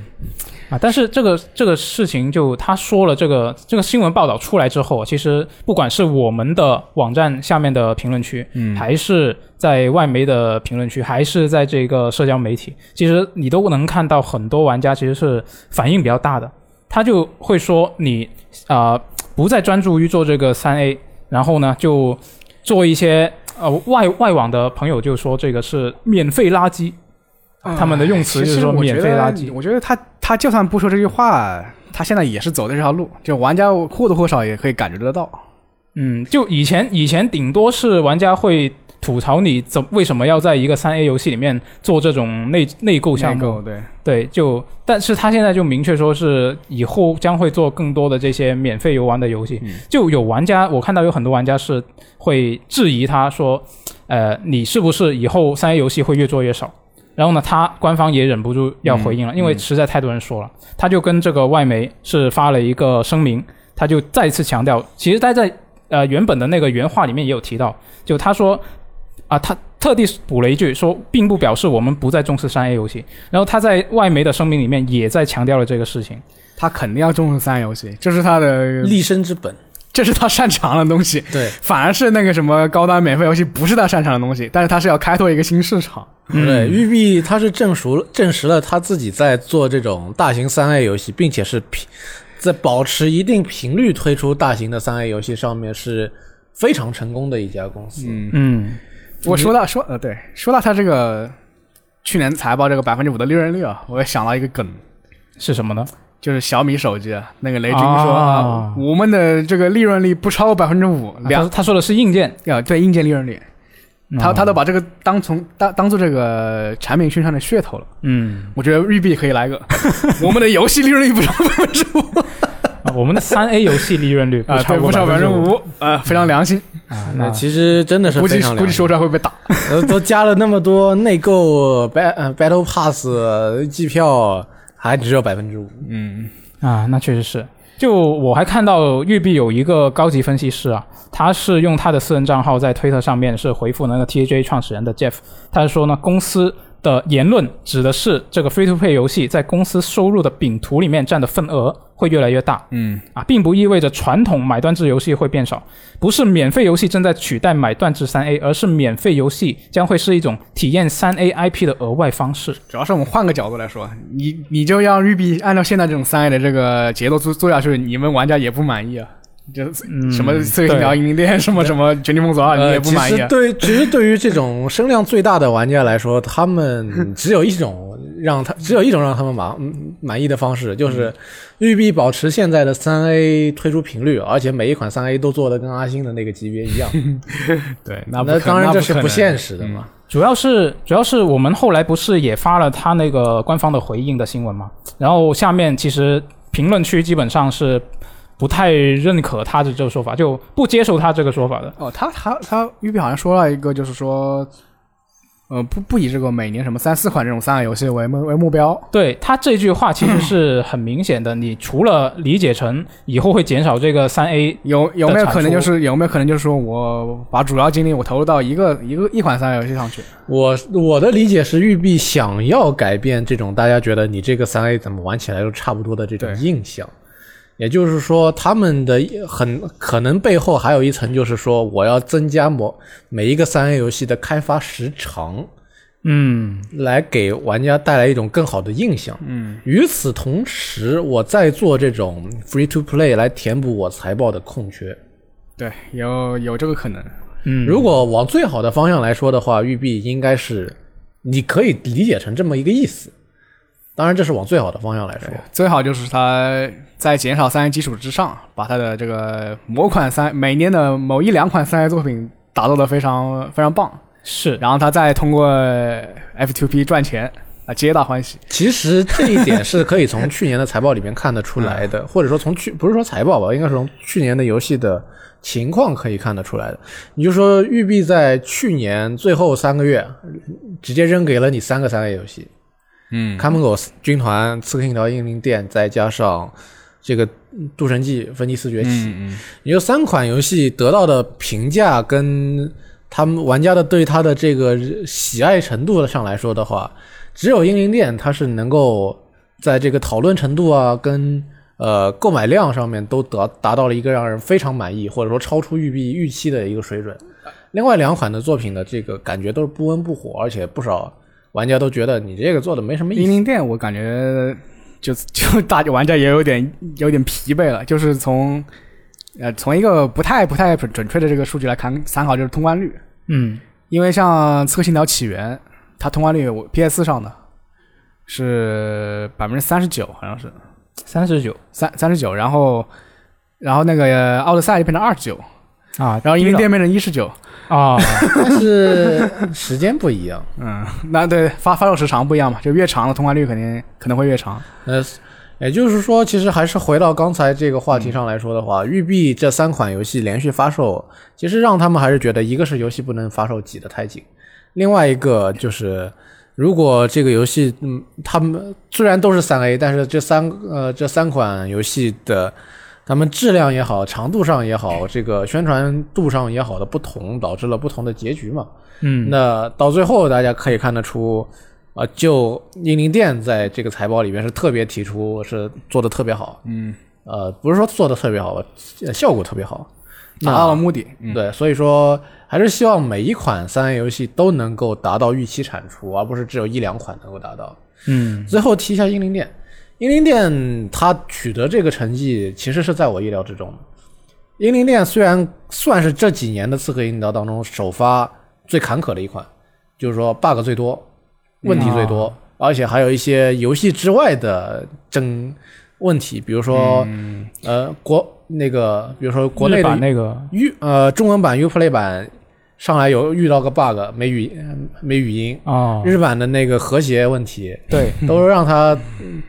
啊，但是这个这个事情就他说了，这个这个新闻报道出来之后，其实不管是我们的网站下面的评论区，嗯还是在外媒的评论区，还是在这个社交媒体，其实你都能看到很多玩家其实是反应比较大的，他就会说你啊、不再专注于做这个三 A，然后呢就做一些呃外外网的朋友就说这个是免费垃圾。他们的用词就是说免费垃圾我觉得他他就算不说这句话，他现在也是走的这条路，就玩家或多或少也可以感觉得到。嗯，就以前以前顶多是玩家会吐槽你怎为什么要在一个三 A 游戏里面做这种内内购项目，内购对，对，就但是他现在就明确说是以后将会做更多的这些免费游玩的游戏，嗯就有玩家我看到有很多玩家是会质疑他说，呃，你是不是以后三 A 游戏会越做越少？然后呢，他官方也忍不住要回应了，嗯因为实在太多人说了，他就跟这个外媒是发了一个声明，他就再次强调，其实他在呃原本的那个原话里面也有提到，就他说啊，他特地补了一句说，并不表示我们不再重视三 A 游戏。然后他在外媒的声明里面也在强调了这个事情。他肯定要重视三 A 游戏，这是他的，立身之本，这是他擅长的东西。对反而是那个什么高端免费游戏不是他擅长的东西，但是他是要开拓一个新市场。嗯对，育碧他是证熟证实了他自己在做这种大型三 A 游戏，并且是频在保持一定频率推出大型的三 A 游戏上面是非常成功的一家公司。嗯，嗯我说到说呃对，说到他这个去年财报这个百分之五的利润率啊，我也想到一个梗，是什么呢？就是小米手机啊，那个雷军说我们的这个利润率不超过百分之五，啊两他他说的是硬件，啊对硬件利润率，他哦他都把这个当从当当做这个产品宣传的噱头了。嗯，我觉得育碧可以来个，我们的游戏利润率不超过百分之五啊我们的三 A 游戏利润率啊，对，超过不超百分之五五啊，非常良心，啊，那那其实真的是估计估计说出来会被打。都都加了那么多内购呃 battle pass 机票，还只有百分之五。嗯，啊，那确实是。就我还看到育碧有一个高级分析师啊，他是用他的私人账号在推特上面是回复那个 TAJ 创始人的 Jeff，他是说呢，公司的言论指的是这个 Free to Play 游戏在公司收入的饼图里面占的份额会越来越大。嗯，啊，并不意味着传统买断制游戏会变少，不是免费游戏正在取代买断制三 A，而是免费游戏将会是一种体验三 A IP 的额外方式。主要是我们换个角度来说，你你就让育碧按照现在这种三 A 的这个节奏做做下去，你们玩家也不满意啊。就嗯，什么《刺客信条：对英灵殿》，什么什么《绝地封锁二》，你也不满意啊。呃其实对，其实对于这种声量最大的玩家来说，他们 只有一种让他只有一种让他们满嗯满意的方式，就是育碧保持现在的三 A 推出频率，而且每一款三 A 都做的跟阿星的那个级别一样。对，那那当然这是不现实。实的嘛。主要是主要是我们后来不是也发了他那个官方的回应的新闻嘛，然后下面其实评论区基本上是不太认可他的这个说法，就不接受他这个说法的。哦，他他他育碧好像说了一个，就是说，呃，不不以这个每年什么三四款这种三 A 游戏为目为目标。对他这句话其实是很明显的，你除了理解成以后会减少这个三 A，有有没有可能就是有没有可能就是说我把主要精力我投入到一个一个一款三 A 游戏上去？我我的理解是，育碧想要改变这种大家觉得你这个三 A 怎么玩起来都差不多的这种印象。也就是说，他们的很可能背后还有一层，就是说我要增加某每一个三 A 游戏的开发时长，嗯，来给玩家带来一种更好的印象。嗯，与此同时，我在做这种 free to play 来填补我财报的空缺。对，有有这个可能。嗯，如果往最好的方向来说的话，育碧应该是你可以理解成这么一个意思。当然，这是往最好的方向来说。最好就是它在减少三 A 基础之上，把它的这个某款三每年的某一两款三 A 作品打造的非常非常棒，是然后他再通过 F2P 赚钱，啊，皆大欢喜。其实这一点是可以从去年的财报里面看得出来的，或者说从去不是说财报吧，应该是从去年的游戏的情况可以看得出来的。你就说育碧在去年最后三个月直接扔给了你三个三 A 游戏，嗯。看门狗军团、刺客信条：英灵殿，再加上这个嗯渡神记分祭四崛起，嗯也就三款游戏得到的评价跟他们玩家的对它的这个喜爱程度上来说的话，只有英灵殿它是能够在这个讨论程度啊跟呃购买量上面都得达到了一个让人非常满意或者说超出育碧预期的一个水准。另外两款的作品的这个感觉都是不温不火，而且不少玩家都觉得你这个做的没什么意思。英灵殿我感觉就 就大玩家也有点有点疲惫了，就是从呃从一个不太不太准准确的这个数据来看参考，就是通关率。嗯因为像《刺客信条：起源》，它通关率我 PS 上的是百分之三十九，好像是三十九三三十九，然后然后那个呃奥德赛就变成二十九，啊，然后英灵殿变成一十九。啊，但是时间不一样。嗯，那对发发售时长不一样嘛，就越长的通关率肯定可能会越长。呃，也就是说，其实还是回到刚才这个话题上来说的话，育碧这三款游戏连续发售，其实让他们还是觉得，一个是游戏不能发售挤得太紧，另外一个就是，如果这个游戏，嗯，他们虽然都是三 A，但是这三呃这三款游戏的。他们质量也好，长度上也好，这个宣传度上也好的不同，导致了不同的结局嘛。嗯，那到最后，大家可以看得出，啊、就英灵殿在这个财报里面是特别提出是做的特别好，嗯，呃，不是说做的特别好，吧效果特别好，达到了目的。嗯，对，所以说还是希望每一款三 A 游戏都能够达到预期产出，而不是只有一两款能够达到。嗯。最后提一下英灵殿，英灵殿它取得这个成绩，其实是在我意料之中的。英灵殿虽然算是这几年的刺客信条当中首发最坎坷的一款，就是说 bug 最多，问题最多，而且还有一些游戏之外的争问题，比如说、呃国那个，比如说国内的版那个。语呃中文版 Uplay 版上来有遇到个 bug 没语没语音，哦，日版的那个和谐问题，对，都是让他，嗯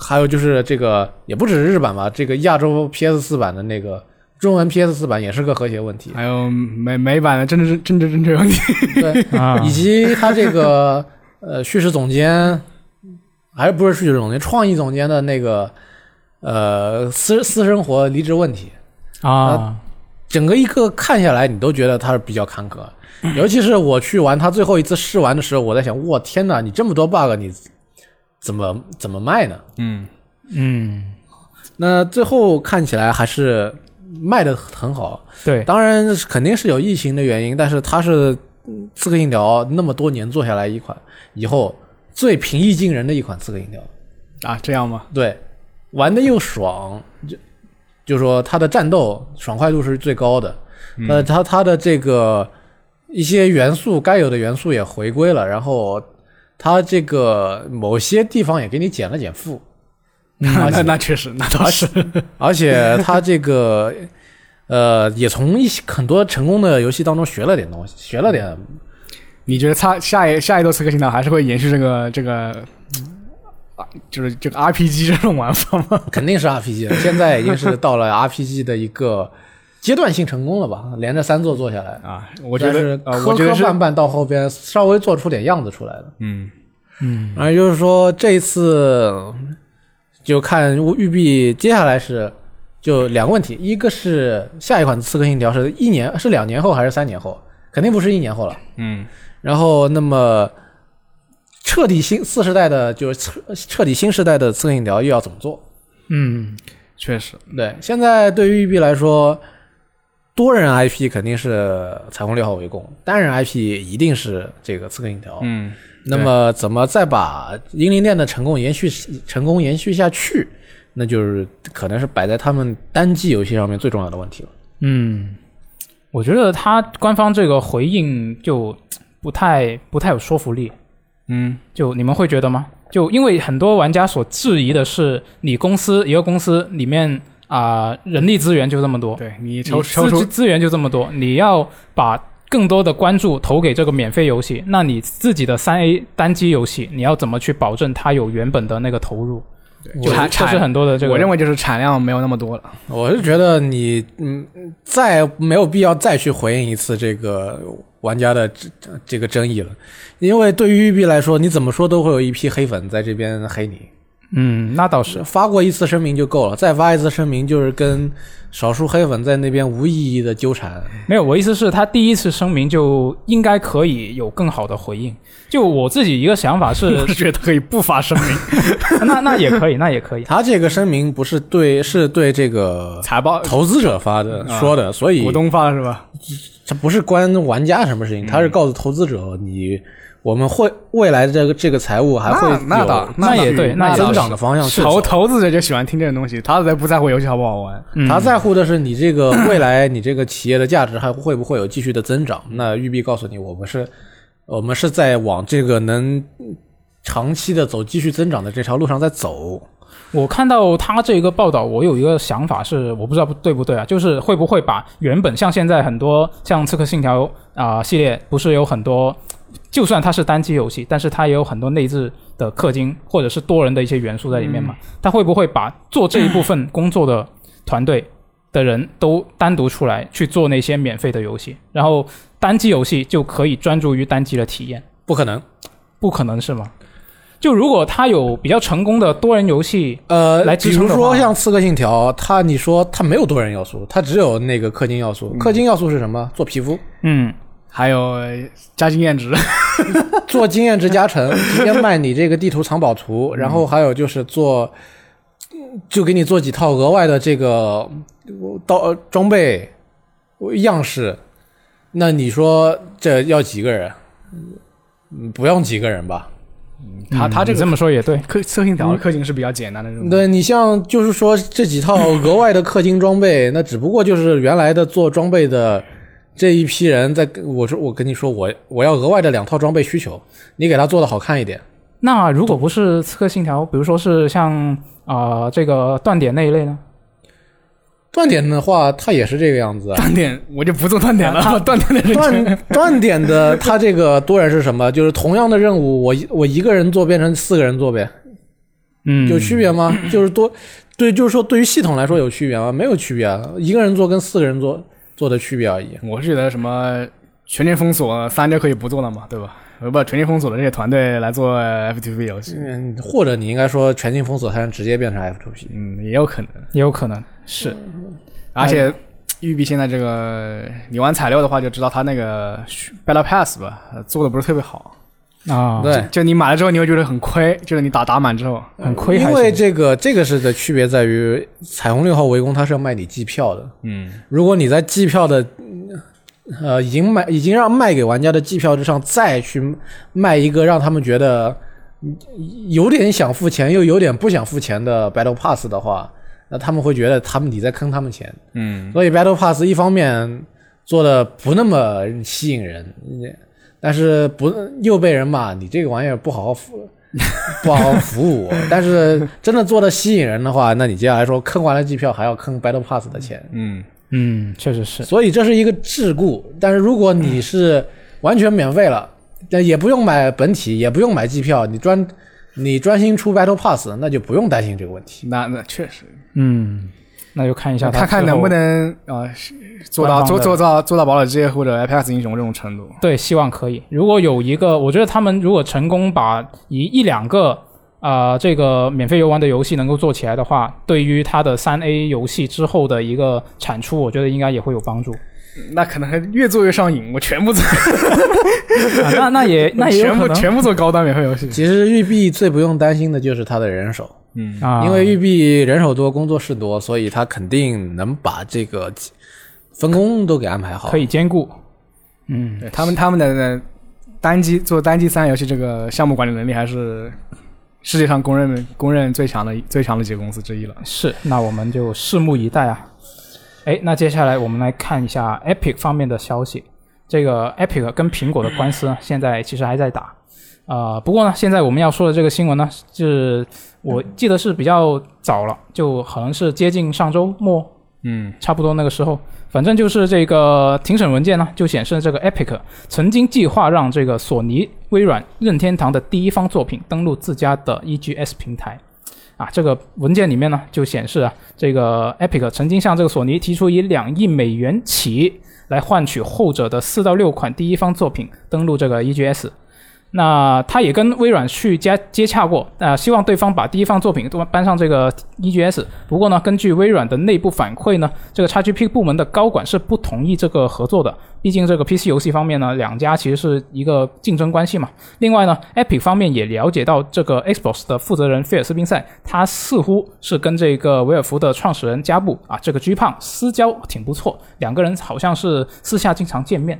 还有就是这个也不只是日版吧，这个亚洲 PS 四版的那个中文 PS 四版也是个和谐问题，还有美美版的政治政治正确问题。对，啊以及他这个呃叙事总监，还是不是叙事总监，创意总监的那个呃私私生活离职问题，啊，整个一个看下来，你都觉得他是比较坎坷。尤其是我去玩他最后一次试玩的时候，我在想，我天哪，你这么多 bug，你怎么怎么卖呢？嗯，嗯，那最后看起来还是卖的很好，对，当然肯定是有疫情的原因，但是它是嗯刺客信条那么多年做下来一款以后最平易近人的一款刺客信条，啊，这样吗？对，玩的又爽，就就说它的战斗爽快度是最高的，呃，它它的这个一些元素该有的元素也回归了，然后它这个某些地方也给你减了减负，那那那确实，那倒是。而且他这个呃也从一些很多成功的游戏当中学了点东西，学了点 你觉得他下一下一座刺客信条还是会延续这个这个，啊，就是这个 RPG 这种玩法吗？肯定是 RPG 了，现在已经是到了 RPG 的一个阶段性成功了吧？连着三座做下来，啊，我觉得，呃，磕我觉得是，磕绊绊到后边稍微做出点样子出来了。嗯，嗯而就是说这一次就看育碧接下来是就两个问题，一个是下一款刺客信条是一年是两年后还是三年后？肯定不是一年后了。嗯，然后那么彻底新四时代的就是彻彻底新时代的刺客信条又要怎么做？嗯，确实，对，现在对于育碧来说，多人 IP 肯定是彩虹六号围攻，单人 IP 一定是这个刺客信条。嗯，那么怎么再把英灵殿的成功延续成功延续下去，那就是可能是摆在他们单机游戏上面最重要的问题了。嗯，我觉得他官方这个回应就不太不太有说服力。嗯，就你们会觉得吗？就因为很多玩家所质疑的是，你公司一个公司里面啊、人力资源就这么多，对你你抽抽出资资源就这么多，你要把更多的关注投给这个免费游戏，那你自己的三 A 单机游戏，你要怎么去保证它有原本的那个投入？就产这是很多的这个，我认为就是产量没有那么多了。我是觉得你嗯，再没有必要再去回应一次这个玩家的这这个争议了，因为对于育碧来说，你怎么说都会有一批黑粉在这边黑你。嗯，那倒是，发过一次声明就够了，再发一次声明就是跟少数黑粉在那边无意义的纠缠。没有，我意思是，他第一次声明就应该可以有更好的回应。就我自己一个想法是，我觉得可以不发声明，那那也可以，那也可以。他这个声明不是对，是对这个财报投资者发的、啊说的，所以股东发的是吧？这不是关玩家什么事情，他是告诉投资者你。我们会未来的这个这个财务还会有那那倒那也对那也增长的方向是投投资者就喜欢听这种东西，他才不在乎游戏好不好玩。嗯他在乎的是你这个未来你这个企业的价值还会不会有继续的增长？那育碧告诉你，我们是，我们是在往这个能长期的走继续增长的这条路上在走。我看到他这个报道，我有一个想法是，我不知道对不对啊，就是会不会把原本像现在很多像《刺客信条》啊、系列，不是有很多，就算它是单机游戏，但是它也有很多内置的氪金或者是多人的一些元素在里面嘛？它会不会把做这一部分工作的团队的人都单独出来去做那些免费的游戏，然后单机游戏就可以专注于单机的体验？不可能，不可能是吗？就如果他有比较成功的多人游戏，呃，来支比如撑说像《刺客信条》，它你说它没有多人要素，它只有那个氪金要素。氪金要素是什么？做皮肤，嗯，还有加经验值，做经验值加成，直接卖你这个地图藏宝图，然后还有就是做，就给你做几套额外的这个刀呃装备样式。那你说这要几个人？嗯，不用几个人吧？他他这个这么说也对，氪氪金条的氪金是比较简单的这种。对你像就是说这几套额外的氪金装备，那只不过就是原来的做装备的这一批人在跟我说，我跟你说，我我要额外的两套装备需求，你给他做的好看一点。那如果不是《刺客信条》，比如说是像啊、呃这个断点那一类呢？断点的话，它也是这个样子啊。断点我就不做断点了，断点的断断点的，它这个多人是什么？就是同样的任务，我一我一个人做变成四个人做呗，嗯，有区别吗？就是多对，就是说对于系统来说有区别吗？没有区别啊，一个人做跟四个人做做的区别而已。我是觉得什么全境封锁三就可以不做了嘛，对吧？我把全境封锁的这些团队来做 F T V 游戏，嗯，或者你应该说全境封锁才能直接变成 FTP，。嗯，也有可能。也有可能是。而且育碧现在这个，你玩材料的话就知道他那个 Battle Pass 吧，呃做的不是特别好。啊，对，就你买了之后，你会觉得很亏，就是你打打满之后，很亏因，为这个这个是的区别在于，彩虹六号围攻它是要卖你机票的。嗯，如果你在机票的呃已经卖已经让卖给玩家的机票之上再去卖一个让他们觉得嗯有点想付钱又有点不想付钱的 Battle Pass 的话，那他们会觉得他们你在坑他们钱。嗯，所以 Battle Pass 一方面做的不那么吸引人，但是不又被人骂你这个玩意儿不好好服 不好好服务我。但是真的做的吸引人的话，那你接下来说坑完了机票还要坑 Battle Pass 的钱，嗯，嗯，确实是。所以这是一个桎梏。但是如果你是完全免费了，但也不用买本体，也不用买机票，你专你专心出 Battle Pass，那就不用担心这个问题。那那确实，嗯，那就看一下他看看能不能啊、是做到做做到做到堡垒之夜或者 Apex 英雄这种程度。对，希望可以。如果有一个，我觉得他们如果成功把一一两个啊、呃这个免费游玩的游戏能够做起来的话，对于他的三 A 游戏之后的一个产出，我觉得应该也会有帮助。那可能还越做越上瘾，我全部做，啊、那那也 那也有全部全部做高端免费游戏。其实育碧最不用担心的就是他的人手。嗯，啊，因为育碧人手多，工作室多，所以他肯定能把这个分工都给安排好。可以兼顾。嗯，对他们他们的单机做单机三游戏这个项目管理能力还是世界上公认公认最强的最强的几个公司之一了。是，那我们就拭目以待啊。哎，那接下来我们来看一下 Epic 方面的消息。这个 Epic 跟苹果的官司呢，现在其实还在打。呃，不过呢，现在我们要说的这个新闻呢，是我记得是比较早了，就可能是接近上周末嗯，差不多那个时候，反正就是这个庭审文件呢，就显示这个 Epic 曾经计划让这个索尼、微软、任天堂的第一方作品登录自家的 EGS 平台。啊，这个文件里面呢，就显示啊，这个 Epic 曾经向这个索尼提出以两亿美元起来换取后者的四到六款第一方作品登录这个 EGS。那他也跟微软去接接洽过，啊、希望对方把第一方作品都搬上这个 EGS。不过呢，根据微软的内部反馈呢，这个 XGP 部门的高管是不同意这个合作的。毕竟这个 PC 游戏方面呢，两家其实是一个竞争关系嘛。另外呢，Epic 方面也了解到这个 Xbox 的负责人菲尔斯宾塞，他似乎是跟这个维尔福的创始人加布啊，这个 G 胖私交挺不错，两个人好像是私下经常见面。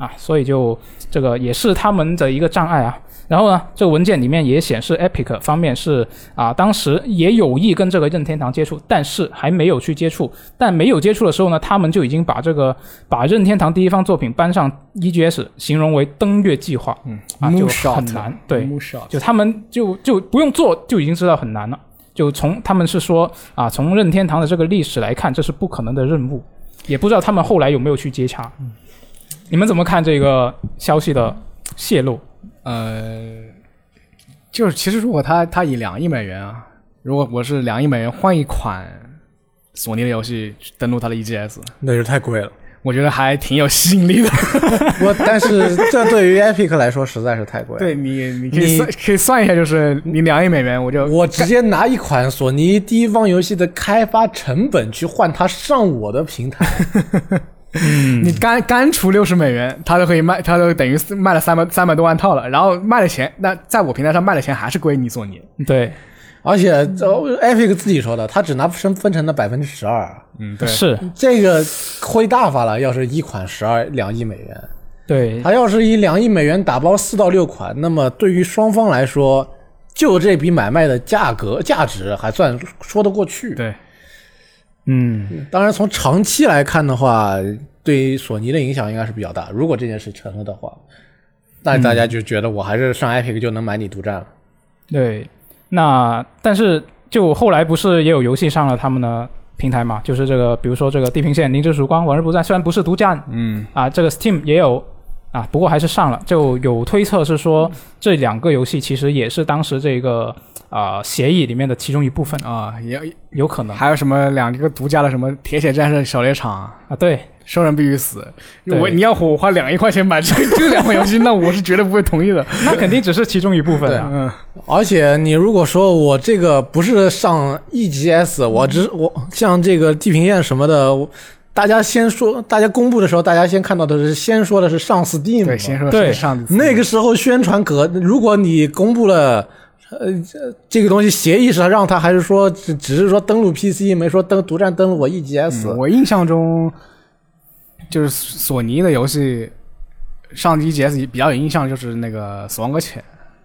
啊，所以就这个也是他们的一个障碍啊。然后呢，这个文件里面也显示，Epic 方面是啊，当时也有意跟这个任天堂接触，但是还没有去接触。但没有接触的时候呢，他们就已经把这个把任天堂第一方作品搬上 EGS 形容为登月计划，嗯啊，就很难。对，就他们就就不用做就已经知道很难了。就从他们是说啊，从任天堂的这个历史来看，这是不可能的任务，也不知道他们后来有没有去接洽。你们怎么看这个消息的泄露？呃，就是其实如果他他以两亿美元啊，如果我是两亿美元换一款索尼的游戏登录他的 EGS，那就太贵了。我觉得还挺有吸引力的。我但是这对于 Epic 来说实在是太贵了。对你，你可以你算可以算一下，就是你两亿美元，我就我直接拿一款索尼第一方游戏的开发成本去换它上我的平台，你干干出六十美元，他都可以卖，他都等于卖了三百三百多万套了，然后卖的钱，那在我平台上卖的钱还是归你索尼。对，而且这 Epic 自己说的，他只拿分分成了百分之十二，嗯，对，是，这个亏大发了。要是一款十二两亿美元，对，他要是以两亿美元打包四到六款，那么对于双方来说，就这笔买卖的价格价值还算说得过去。对，嗯，当然，从长期来看的话，对于索尼的影响应该是比较大。如果这件事成了的话，那大家就觉得我还是上 Epic 就能买你独占了。对。那但是就后来不是也有游戏上了他们的平台嘛？就是这个，比如说这个《地平线：零之曙光》《往日不再》，虽然不是独占嗯，啊，这个 Steam 也有啊，不过还是上了。就有推测是说，这两个游戏其实也是当时这个啊、协议里面的其中一部分，啊，也有可能还有什么两个独家的什么铁血战士狩猎场啊，啊。对，生人必须死。我你要我花两亿块钱买这 这两款游戏，那我是绝对不会同意的。那肯定只是其中一部分啊。嗯，而且你如果说我这个不是上 EGS，我只我像这个地平线什么的，我大家先说，大家公布的时候，大家先看到的是先说的是上 Steam，对，嘛先说对是上那个时候宣传格，如果你公布了。呃，这这个东西协议是让他，还是说只只是说登录 PC，没说登独占登录我 EGS？、嗯我印象中，就是索尼的游戏上 EGS 比较有印象，就是那个《死亡搁浅》，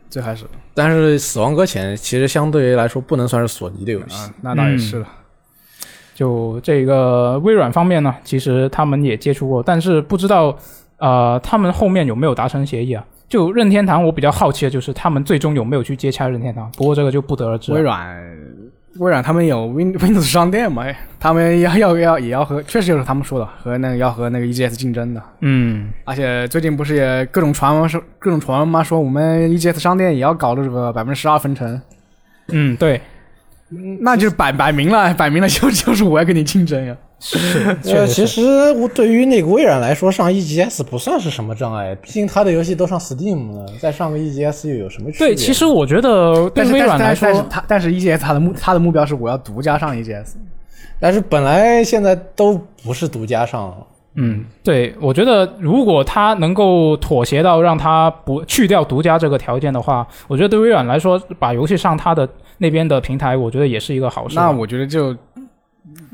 最开始但是《死亡搁浅》其实相对于来说不能算是索尼的游戏。啊，那倒也是了。就这个微软方面呢，其实他们也接触过，但是不知道呃他们后面有没有达成协议啊？就任天堂，我比较好奇的就是他们最终有没有去接洽任天堂，不过这个就不得而知。微软，微软他们有 Win Windows 商店嘛？哎他们要要要也要和，确实就是他们说的，和那个要和那个 EGS 竞争的。嗯，而且最近不是也各种传闻说，各种传闻嘛？说我们 EGS 商店也要搞这个百分之十二分成，嗯，对，那就摆摆明了，摆明了就就是我要跟你竞争呀。是。其实我对于那个微软来说，上 EGS 不算是什么障碍，毕竟它的游戏都上 Steam 了，再上个 EGS 又有什么区别？对，其实我觉得对微软来说，他但是 EGS 它的目它的目标是我要独家上 EGS。但是本来现在都不是独家上了，嗯，对，我觉得如果他能够妥协到让他不去掉独家这个条件的话，我觉得对微软来说，把游戏上他的那边的平台，我觉得也是一个好事。那我觉得就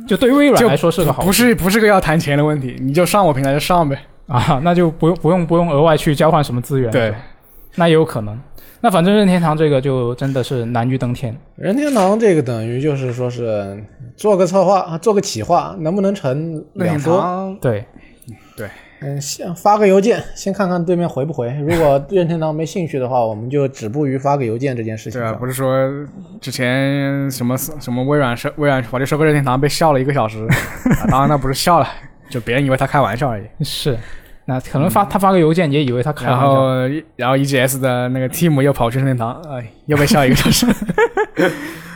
就对于微软来说是个好事不是不是个要谈钱的问题，你就上我平台就上呗。啊，那就不用不用不用额外去交换什么资源。对，那也有可能。那反正任天堂这个就真的是难于登天。任天堂这个等于就是说是做个策划，做个企划，能不能成任天两说。对对，嗯，先发个邮件，先看看对面回不回。如果 任天堂没兴趣的话，我们就止步于发个邮件这件事情对啊，不是说之前什么什么微软收微软跑去收购任天堂被笑了一个小时，啊、当然那不是笑了，就别人以为他开玩笑而已。是，那可能发他发个邮件也以为他开然玩笑。然后然后 EGS 的那个 team 又跑去任天堂，哎，又被笑一个小时。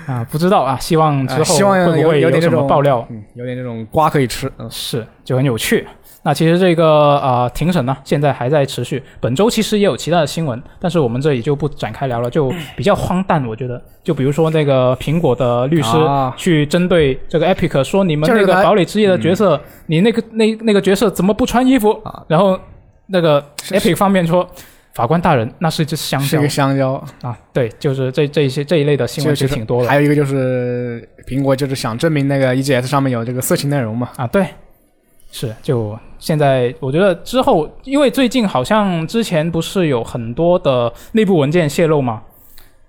啊，不知道啊，希望之后会不会有点这种么爆料？嗯，有点这种瓜可以吃。嗯是，就很有趣。那其实这个呃庭审呢，现在还在持续。本周其实也有其他的新闻，但是我们这里就不展开聊了，就比较荒诞，我觉得。就比如说那个苹果的律师啊去针对这个 Epic 说，你们那个堡垒之夜的角色，你那个那那个角色怎么不穿衣服？啊然后那个 Epic 方面说。法官大人，那是一只香蕉是一个香蕉，啊！对，就是这这一些这一类的新闻其实挺多的还有一个就是苹果就是想证明那个 EGS 上面有这个色情内容嘛。啊，对，是就现在，我觉得之后，因为最近好像之前不是有很多的内部文件泄露嘛，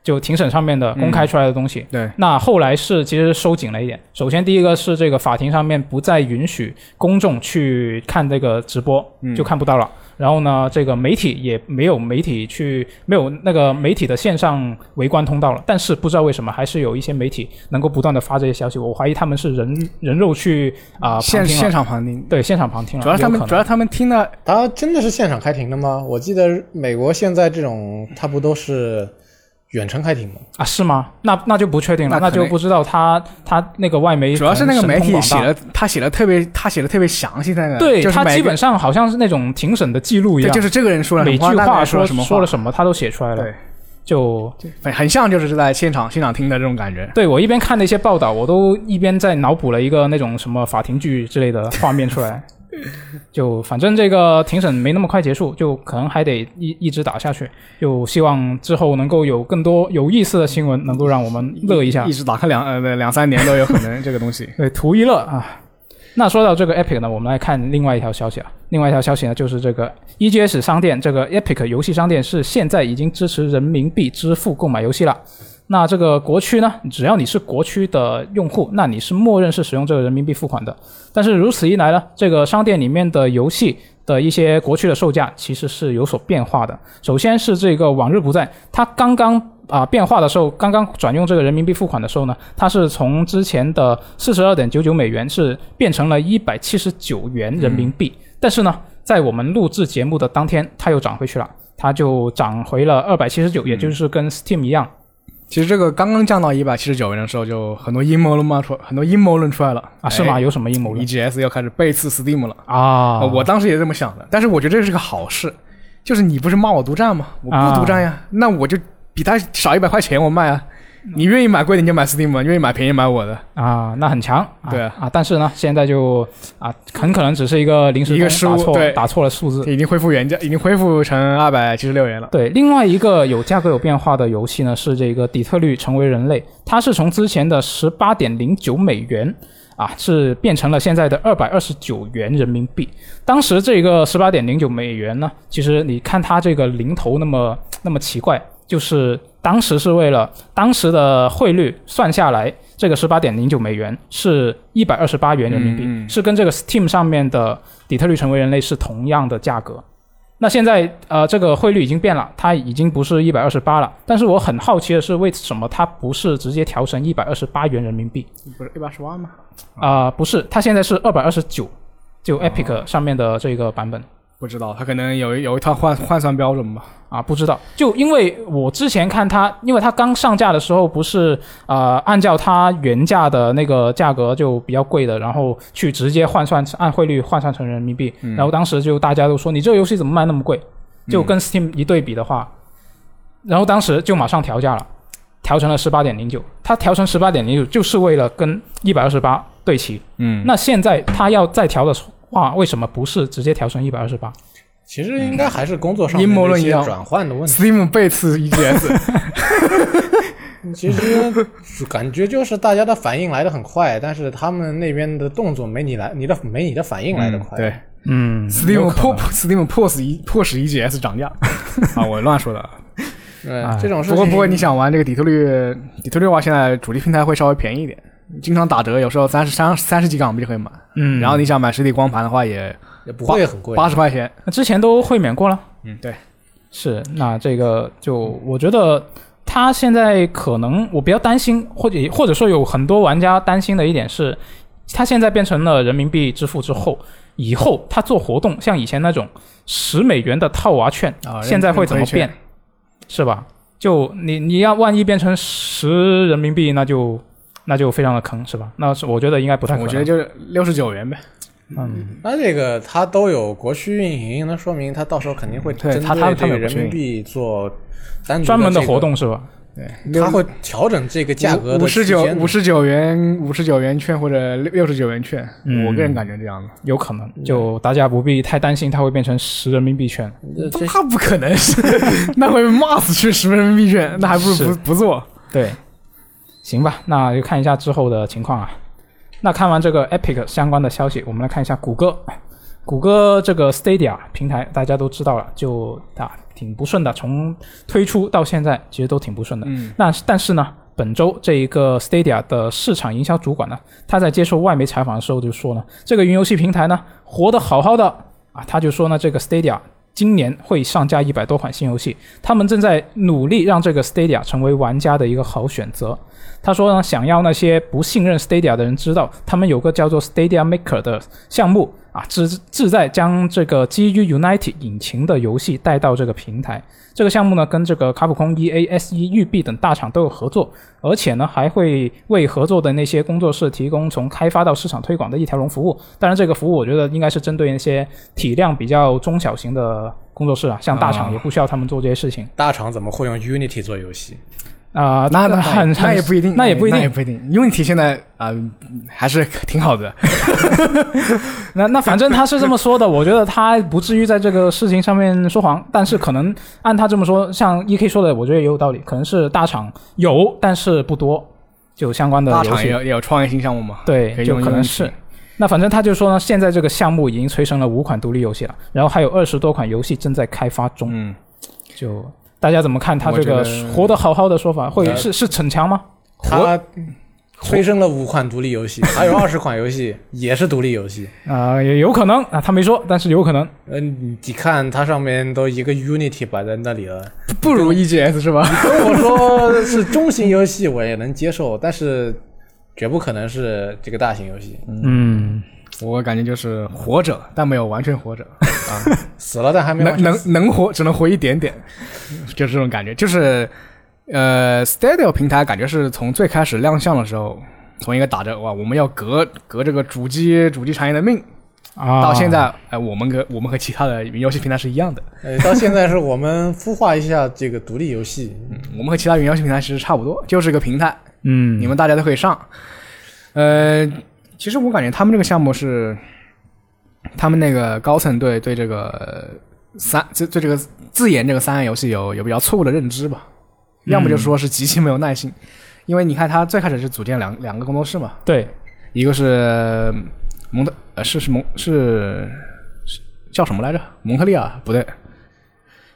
就庭审上面的公开出来的东西。对，那后来是其实收紧了一点。首先，第一个是这个法庭上面不再允许公众去看这个直播，嗯就看不到了。然后呢，这个媒体也没有媒体去没有那个媒体的线上围观通道了。但是不知道为什么，还是有一些媒体能够不断的发这些消息。我怀疑他们是人人肉去啊、现现场旁听，对现场旁听了，主要他们主要他们听的他真的是现场开庭的吗？我记得美国现在这种，他不都是远程开庭吗？啊是吗？那那就不确定了，那那就不知道他他那个外媒主要是那个媒体写了。的，他写的特别，他写的特别详细，那个对他就是每个基本上好像是那种庭审的记录一样，对就是这个人说了每句什么话，说了什么话说了什么，他都写出来了。对，就很很像就是在现场现场听的这种感觉。对我一边看那些报道，我都一边在脑补了一个那种什么法庭剧之类的画面出来。就反正这个庭审没那么快结束，就可能还得一一直打下去。就希望之后能够有更多有意思的新闻，能够让我们乐一下一。直打开两呃两三年都有可能这个东西。对，图一乐啊。那说到这个 Epic 呢，我们来看另外一条消息啊。另外一条消息呢，就是这个 EGS 商店，这个 Epic 游戏商店是现在已经支持人民币支付购买游戏了。那这个国区呢，只要你是国区的用户，那你是默认是使用这个人民币付款的。但是如此一来呢，这个商店里面的游戏的一些国区的售价其实是有所变化的。首先是这个往日不在，它刚刚啊、变化的时候，刚刚转用这个人民币付款的时候呢，它是从之前的四十二点九九美元是变成了一百七十九元人民币。但是呢，在我们录制节目的当天，它又涨回去了，它就涨回了二百七十九，也就是跟 Steam 一样其实这个刚刚降到一百七十九元的时候，就很多阴谋论嘛出，很多阴谋论出来了啊，是吗？哎有什么阴谋论 EGS 要开始背刺 Steam 了。啊？呃我当时也这么想的，但是我觉得这是个好事，就是你不是骂我独占吗？我啊不独占呀，那我就比他少一百块钱我卖啊。你愿意买贵的你就买 Steam 嘛，愿意买便宜买我的。啊，那很强，啊、对啊啊，但是呢，现在就啊，很可能只是一个临时一个通打错失误对打错了数字。已经恢复原价，已经恢复成二百七十六元了。对，另外一个有价格有变化的游戏呢，是这个《底特律：成为人类》，它是从之前的十八点零九美元啊，是变成了现在的二百二十九元人民币。当时这个十八点零九美元呢，其实你看它这个零头那么那么奇怪，就是当时是为了当时的汇率算下来，这个十八点零九美元是一百二十八元人民币，是跟这个 Steam 上面的《底特律：成为人类》是同样的价格。那现在呃，这个汇率已经变了，它已经不是一百二十八了。但是我很好奇的是，为什么它不是直接调成一百二十八元人民币？不是一百二十万吗？啊、不是，它现在是二百二十九，就 Epic 上面的这个版本不知道，他可能有有一套换换算标准吧。啊，不知道。就因为我之前看他，因为他刚上架的时候不是呃按照他原价的那个价格就比较贵的，然后去直接换算按汇率换算成人民币，然后当时就大家都说你这个游戏怎么卖那么贵？就跟 Steam 一对比的话，然后当时就马上调价了，调成了十八点零九。它调成十八点零九就是为了跟一百二十八对齐。嗯，那现在他要再调的话，为什么不是直接调成一百二十八？其实应该还是工作上阴谋面的一些论一样转换的问题。Steam 背刺 EGS，其实感觉就是大家的反应来的很快，但是他们那边的动作没你来，你的没你的反应来的快。对嗯，，Steam 迫 Steam 迫使一迫使 EGS 涨价啊！我乱说的。对，哎这种事情。不过不过，你想玩这个底特律，底特律的话，现在主力平台会稍微便宜一点，经常打折，有时候三十三三十几港币就可以买。嗯，然后你想买实体光盘的话也，也不会很贵。八十块钱。那之前都会免过了。嗯，对，是，那这个就我觉得他现在可能我比较担心，或者或者说有很多玩家担心的一点是，他现在变成了人民币支付之后，以后他做活动，像以前那种十美元的套娃券，啊现在会怎么变？是吧？就你你要万一变成十人民币，那就那就非常的坑，是吧？那是我觉得应该不太可能。我觉得就是六十九元呗。嗯，那这个它都有国区运营，那说明它到时候肯定会针对人民币做专门的活，动是吧？对它会调整这个价格的五十九五十九元五十九元券或者六十九元券，嗯我个人感觉这样的。有可能，就大家不必太担心它会变成十人民币券。那不可能是，那会骂死去十人民币券，那还不如不不做。对，行吧，那就看一下之后的情况啊。那看完这个 Epic 相关的消息，我们来看一下谷歌。谷歌这个 Stadia 平台大家都知道了，就啊挺不顺的，从推出到现在其实都挺不顺的。嗯，那但是呢，本周这一个 Stadia 的市场营销主管呢，他在接受外媒采访的时候就说呢，这个云游戏平台呢活得好好的啊，他就说呢，这个 Stadia 今年会上架一百多款新游戏，他们正在努力让这个 Stadia 成为玩家的一个好选择。他说呢，想要那些不信任 Stadia 的人知道，他们有个叫做 Stadia Maker 的项目啊，志志在将这个基于 Unity 引擎的游戏带到这个平台。这个项目呢，跟这个卡普空、EA、SE、育碧等大厂都有合作，而且呢，还会为合作的那些工作室提供从开发到市场推广的一条龙服务。当然，这个服务我觉得应该是针对那些体量比较中小型的工作室啊，像大厂啊也不需要他们做这些事情大厂怎么会用 Unity 做游戏？啊。那那很那也不一定，那也不一定那也。不一定。Unity 现在啊、还是挺好的。那那反正他是这么说的，我觉得他不至于在这个事情上面说谎，但是可能按他这么说，像 E K 说的，我觉得也有道理，可能是大厂有，但是不多，就相关的大厂也有也有创业新项目嘛？可对，就可能是。那反正他就说呢，现在这个项目已经催生了五款独立游戏了，然后还有二十多款游戏正在开发中。嗯，就大家怎么看他这个活得好好的说法？会呃是是逞强吗？他催生了五款独立游戏，还有二十款游戏也是独立游戏。啊、也有可能啊，他没说，但是有可能。嗯，你看它上面都一个 Unity 摆在那里了，不如 EGS 是吧？跟我说 是中型游戏我也能接受，但是绝不可能是这个大型游戏。嗯，我感觉就是活着，但没有完全活着。啊，死了但还没能能能活，只能活一点点，就是这种感觉。就是呃，Stadia 平台感觉是从最开始亮相的时候，从一个打着哇，我们要革革这个主机主机产业的命，啊，到现在，哎、我们跟我们和其他的云游戏平台是一样的，呃，到现在是我们孵化一下这个独立游戏，嗯我们和其他云游戏平台其实差不多，就是一个平台，嗯，你们大家都可以上。呃，其实我感觉他们这个项目是，他们那个高层对对这个呃三对对这个自研这个三 A 游戏有有比较错误的认知吧，要么就说是极其没有耐心，因为你看他最开始是组建两两个工作室嘛，对，一个是蒙特呃是是蒙是是叫什么来着？蒙特利尔？不对，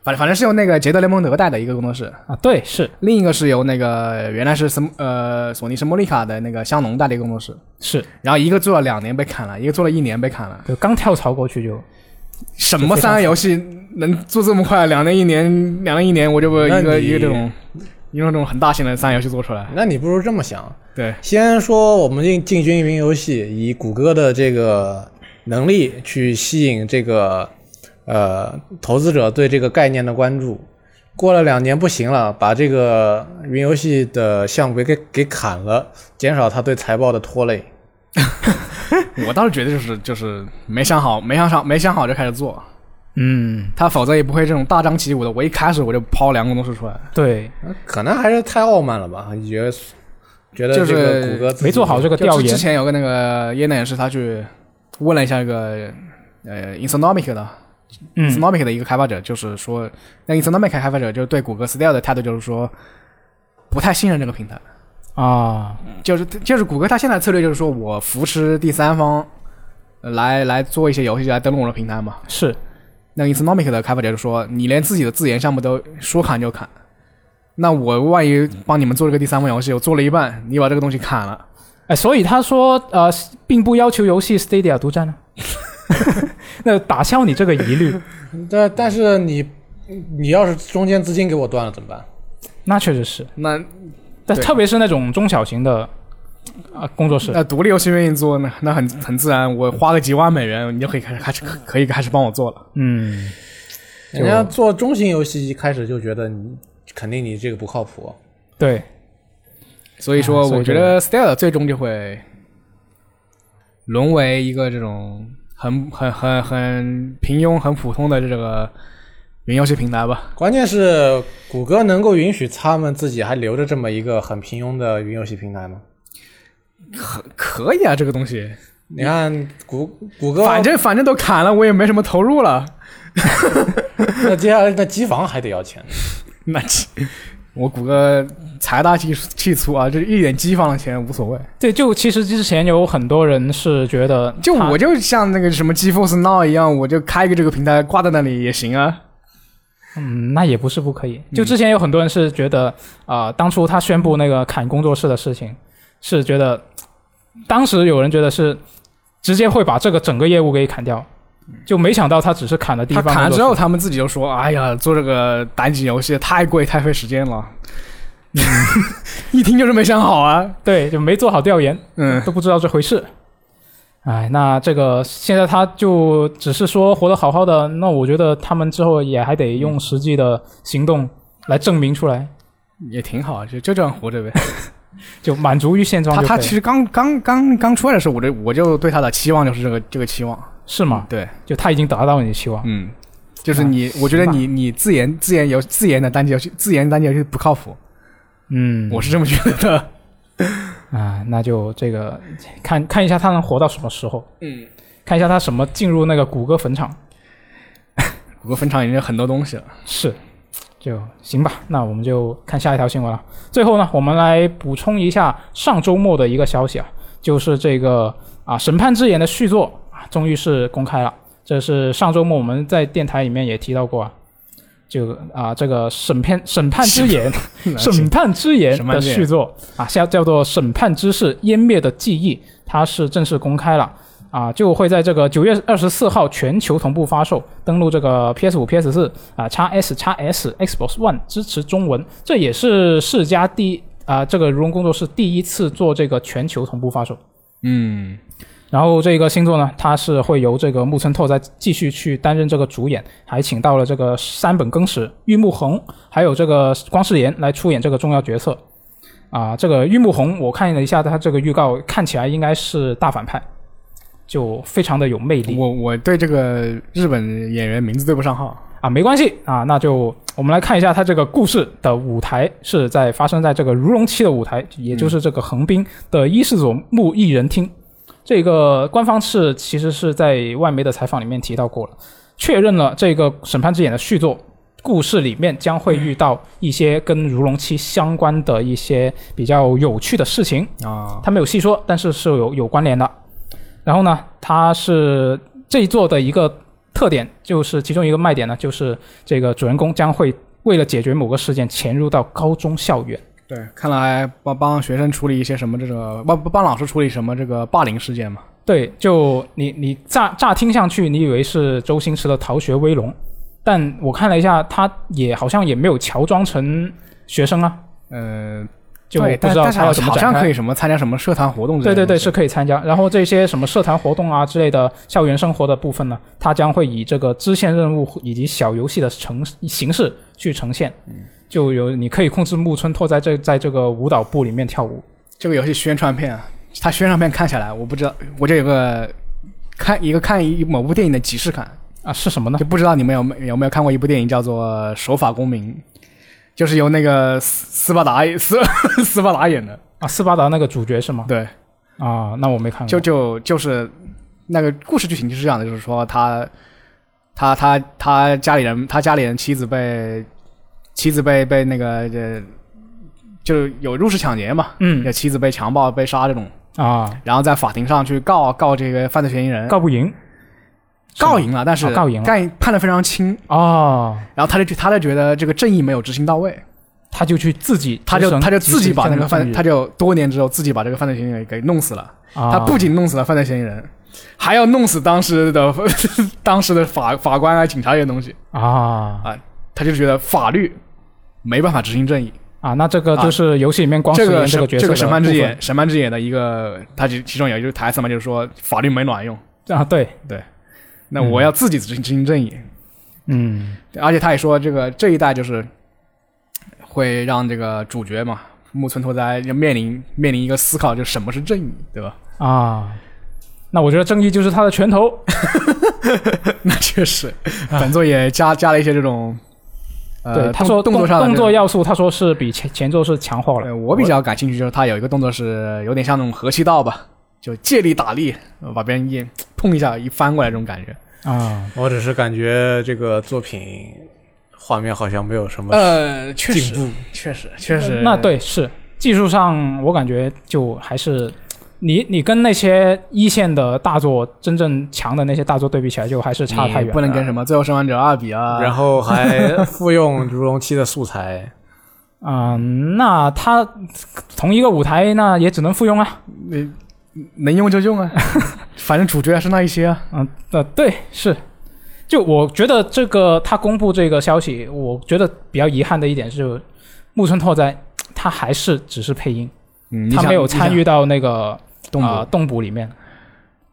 反正反正是由那个杰德雷蒙德带的一个工作室，啊，对，是另一个是由那个原来是什么呃索尼是莫妮卡的那个香农带的一个工作室，是，然后一个做了两年被砍了，一个做了一年被砍了。就刚跳槽过去就，什么三 A 游戏能做这么快？两年一年，两年一年，我就把一个一个这种一个这种很大型的三 A 游戏做出来。那你不如这么想，对，先说我们进进军云游戏，以谷歌的这个能力去吸引这个呃投资者对这个概念的关注。过了两年不行了，把这个云游戏的项目给给给砍了，减少他对财报的拖累。我倒是觉得就是就是没想好，没想好，没想好就开始做，嗯，他否则也不会这种大张旗鼓的。我一开始我就抛两个公式出来，对，可能还是太傲慢了吧？你觉得觉得就是这个谷歌没做好这个调研之，前有个那个业内人士，他去问了一下一个呃 Insonomic 的嗯。Insonomic 的一个开发者，就是说，那 Insonomic 开发者就是对谷歌 Stadia 的态度就是说，不太信任这个平台。啊，就是就是谷歌它现在的策略就是说我扶持第三方呃来来做一些游戏来登录我的平台嘛。是，那 Insonomic 的开发者就说你连自己的自研项目都说砍就砍，那我万一帮你们做这个第三方游戏，我做了一半，你把这个东西砍了，哎，所以他说呃，并不要求游戏 Stadia 独占呢，那打消你这个疑虑，但但是你你要是中间资金给我断了怎么办？那确实是。那但特别是那种中小型的啊工作室，那独立游戏愿意做呢，那很很自然，我花个几万美元，你就可以开始开始可以开始帮我做了。嗯，人家做中型游戏一开始就觉得你肯定你这个不靠谱，对，所以说，啊我觉得 Style 最终就会沦为一个这种很很很很平庸、很普通的这个云游戏平台吧。关键是谷歌能够允许他们自己还留着这么一个很平庸的云游戏平台吗？可可以啊，这个东西，你看谷谷歌，反正反正都砍了，我也没什么投入了。那接下来那机房还得要钱，那我谷歌财大气气粗啊，就一点机房的钱无所谓。对，就其实之前有很多人是觉得，就我就像那个什么 GeForce Now 一样，我就开一个这个平台挂在那里也行啊。嗯，那也不是不可以。就之前有很多人是觉得，啊、当初他宣布那个砍工作室的事情，是觉得，当时有人觉得是直接会把这个整个业务给砍掉，就没想到他只是砍了第一他方砍了之后，他们自己就说：“哎呀，做这个单机游戏太贵，太费时间了。”一听就是没想好啊。对，就没做好调研，嗯，都不知道这回事。哎，那这个现在他就只是说活得好好的，那我觉得他们之后也还得用实际的行动来证明出来，也挺好，就就这样活着呗。就满足于现状他他其实刚刚刚刚出来的时候，我这我就对他的期望就是这个这个期望。是吗？对，就他已经达到你的期望。嗯，就是你，我觉得你你自研自研游自研的单机游戏自研单机游戏不靠谱，嗯，我是这么觉得的。啊，那就这个看看一下他能活到什么时候，嗯，看一下他什么进入那个谷歌坟场。谷歌坟场已经有很多东西了。是，就行吧。那我们就看下一条新闻了。最后呢，我们来补充一下上周末的一个消息啊，就是这个啊《审判之眼》的续作啊，终于是公开了。这是上周末我们在电台里面也提到过啊，就啊这个审判审判之眼 审判之眼的续作啊，叫叫做《审判之誓：湮灭的记忆》，它是正式公开了。啊，就会在这个九月二十四号全球同步发售，登录这个 PS 五、PS 四啊、x S、x S、Xbox One 支持中文，这也是世嘉第啊这个如龙工作室第一次做这个全球同步发售。嗯，然后这个星座呢，它是会由这个木村拓哉继续去担任这个主演，还请到了这个山本耕史、玉木宏，还有这个光世妍来出演这个重要角色。啊，这个玉木宏我看了一下他这个预告，看起来应该是大反派，就非常的有魅力。我我对这个日本演员名字对不上号。啊，没关系啊，那就我们来看一下他这个故事的舞台是在发生在这个如龙七的舞台，也就是这个横滨的伊势佐木艺人厅。这个官方是其实是在外媒的采访里面提到过了，确认了这个审判之眼的续作故事里面将会遇到一些跟如龙七相关的一些比较有趣的事情。啊，他没有细说，但是是有有关联的。然后呢，它是这一座的一个特点，就是其中一个卖点呢，就是这个主人公将会为了解决某个事件潜入到高中校园。对，看来帮帮学生处理一些什么这个帮帮老师处理什么这个霸凌事件嘛。对，就你你乍乍听上去，你以为是周星驰的《逃学威龙》，但我看了一下，他也好像也没有乔装成学生啊，呃，就，不知道他要怎么展开好像可以。什么参加什么社团活动之对对对，类的东西是可以参加。然后这些什么社团活动啊之类的校园生活的部分呢，它将会以这个支线任务以及小游戏的呈形式去呈现。就有你可以控制木村拓哉这在这个舞蹈部里面跳舞。这个游戏宣传片啊，它宣传片看下来，我不知道，我这有个看一个看一某部电影的即视感，啊，是什么呢就？不知道你们有没有没有看过一部电影叫做《守法公民》，就是由那个斯斯巴达斯 斯巴达演的，啊，斯巴达那个主角是吗？对，啊，那我没看过。就就就是那个故事剧情就是这样的，就是说他他他他家里人他家里人妻子被妻子被被那个呃就有入室抢劫嘛，嗯。这妻子被强暴被杀这种，啊，然后在法庭上去告告这个犯罪嫌疑人，告不赢。告赢了，但是哦告赢了。判判的非常轻，哦，然后他就他就觉得这个正义没有执行到位，他就去自己他就他就自己把那个犯，他就就多年之后自己把这个犯罪嫌疑人给弄死了。啊、他不仅弄死了犯罪嫌疑人，还要弄死当时的 当时的法法官啊、警察这些东西。啊，啊他就觉得法律没办法执行正义。啊，那这个就是游戏里面光这个这个角色这个审判之眼，审判之眼的一个，他其其中有一句台词嘛，就是说法律没卵用，啊，对对，那我要自己执行执行正义。嗯而且他也说，这个这一代就是会让这个主角嘛，木村拓哉要面临面临一个思考，就是什么是正义，对吧？啊，那我觉得正义就是他的拳头。那确实，本作也加加了一些这种，呃，对，他说动作上动作要素，他说是比前前作是强化了。呃，我比较感兴趣就是他有一个动作是有点像那种合气道吧，就借力打力，呃把别人一碰一下一翻过来这种感觉。啊，我只是感觉这个作品画面好像没有什么呃，确进实，步。确实，确实，那对是技术上，我感觉就还是你你跟那些一线的大作真正强的那些大作对比起来，就还是差太远。不能跟什么《最后生还者二》比啊。然后还复用如龙七的素材，嗯，那他同一个舞台，那也只能复用啊。你能用就用啊，反正主角还是那一些啊。嗯，呃，对，是。就我觉得这个他公布这个消息，我觉得比较遗憾的一点是，木村拓哉他还是只是配音，嗯，他没有参与到那个动啊、捕。动捕里面。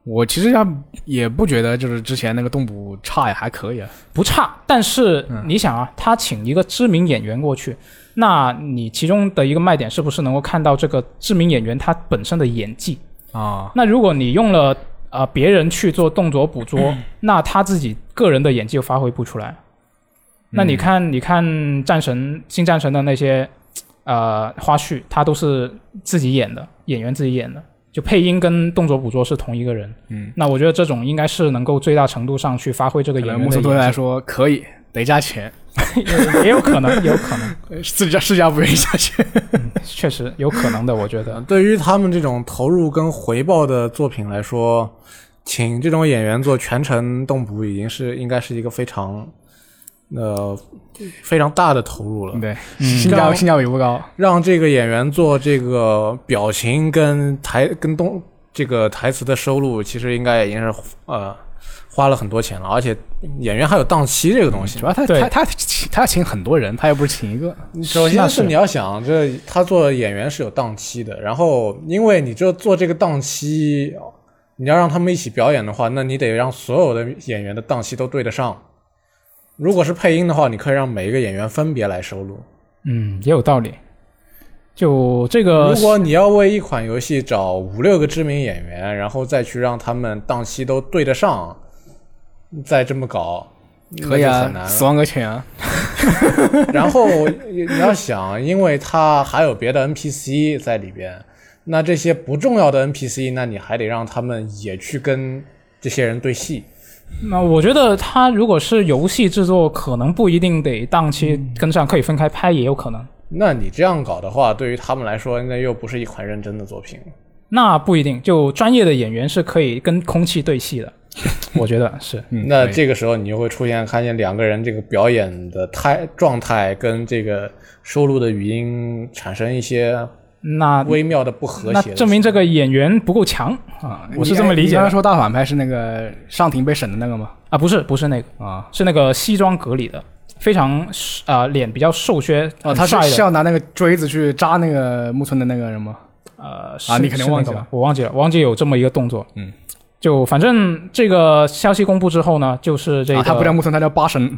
我其实要也不觉得就是之前那个动捕差也，还可以啊。不差，但是嗯你想啊，他请一个知名演员过去，那你其中的一个卖点是不是能够看到这个知名演员他本身的演技？啊，那如果你用了呃别人去做动作捕捉，嗯 那他自己个人的演技又发挥不出来。那嗯你看，你看战神新战神的那些呃花絮，他都是自己演的，演员自己演的，就配音跟动作捕捉是同一个人。嗯，那我觉得这种应该是能够最大程度上去发挥这个可演员的能木村拓哉来。说可以，得加钱，也也有可能，也有可能，呃自家世家不愿意加钱。确实有可能的，我觉得。对于他们这种投入跟回报的作品来说，请这种演员做全程动捕已经是应该是一个非常呃非常大的投入了。对，性价性价比不高。让这个演员做这个表情跟台跟动这个台词的收录，其实应该已经是呃花了很多钱了，而且演员还有档期这个东西主。要他对他他请他请很多人，他又不是请一个。首先是你要想，这他做演员是有档期的，然后因为你这做这个档期，你要让他们一起表演的话，那你得让所有的演员的档期都对得上。如果是配音的话，你可以让每一个演员分别来收录。嗯，也有道理。就这个如果你要为一款游戏找五六个知名演员，然后再去让他们档期都对得上，再这么搞，可以啊那就很，难死了。亡搁浅啊，然后你要想，因为他还有别的 NPC 在里边，那这些不重要的 NPC，那你还得让他们也去跟这些人对戏。那我觉得他如果是游戏制作，可能不一定得档期跟上，可以分开拍也有可能。那你这样搞的话，对于他们来说，那又不是一款认真的作品。那不一定，就专业的演员是可以跟空气对戏的，我觉得是。嗯那这个时候你就会出现看见两个人这个表演的态状态跟这个收录的语音产生一些那微妙的不和那谐的证明这个演员不够强啊，我是这么理解的刚才说大反派是那个上庭被审的那个吗？啊，不是不是那个，啊，是那个西装革履的，非常啊、脸比较瘦削，啊，他。是是要拿那个锥子去扎那个木村的那个人吗？呃，啊你肯定忘记了我忘记了，我忘记有这么一个动作。嗯，就反正这个消息公布之后呢，就是这个，啊，他不叫木村，他叫八神。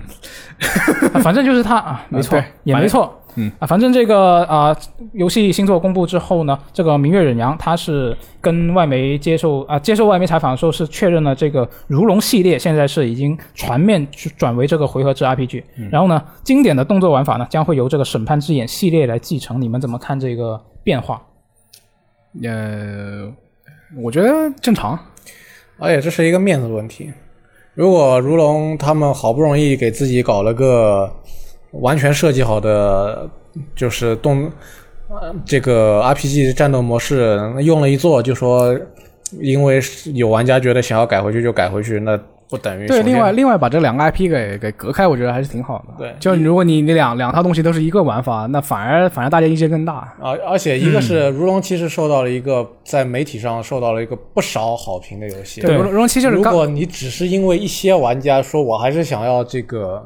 啊反正就是他 啊，没错，也没错。嗯啊，反正这个啊、游戏星座公布之后呢，这个明月忍阳他是跟外媒接受啊、接受外媒采访的时候是确认了这个如龙系列现在是已经全面转为这个回合制 RPG，、然后呢，经典的动作玩法呢将会由这个审判之眼系列来继承。你们怎么看这个变化？呃，我觉得正常。而且这是一个面子问题。如果如龙他们好不容易给自己搞了个完全设计好的，就是动这个 RPG 战斗模式，用了一做就说，因为有玩家觉得想要改回去就改回去，那不等于对，另外另外把这两个 IP 给给隔开，我觉得还是挺好的。对就如果你你两两套东西都是一个玩法，那反而反而大家意见更大。而而且一个是《如龙七》是受到了一个在媒体上受到了一个不少好评的游戏。对如龙如龙七就是如果你只是因为一些玩家说我还是想要这个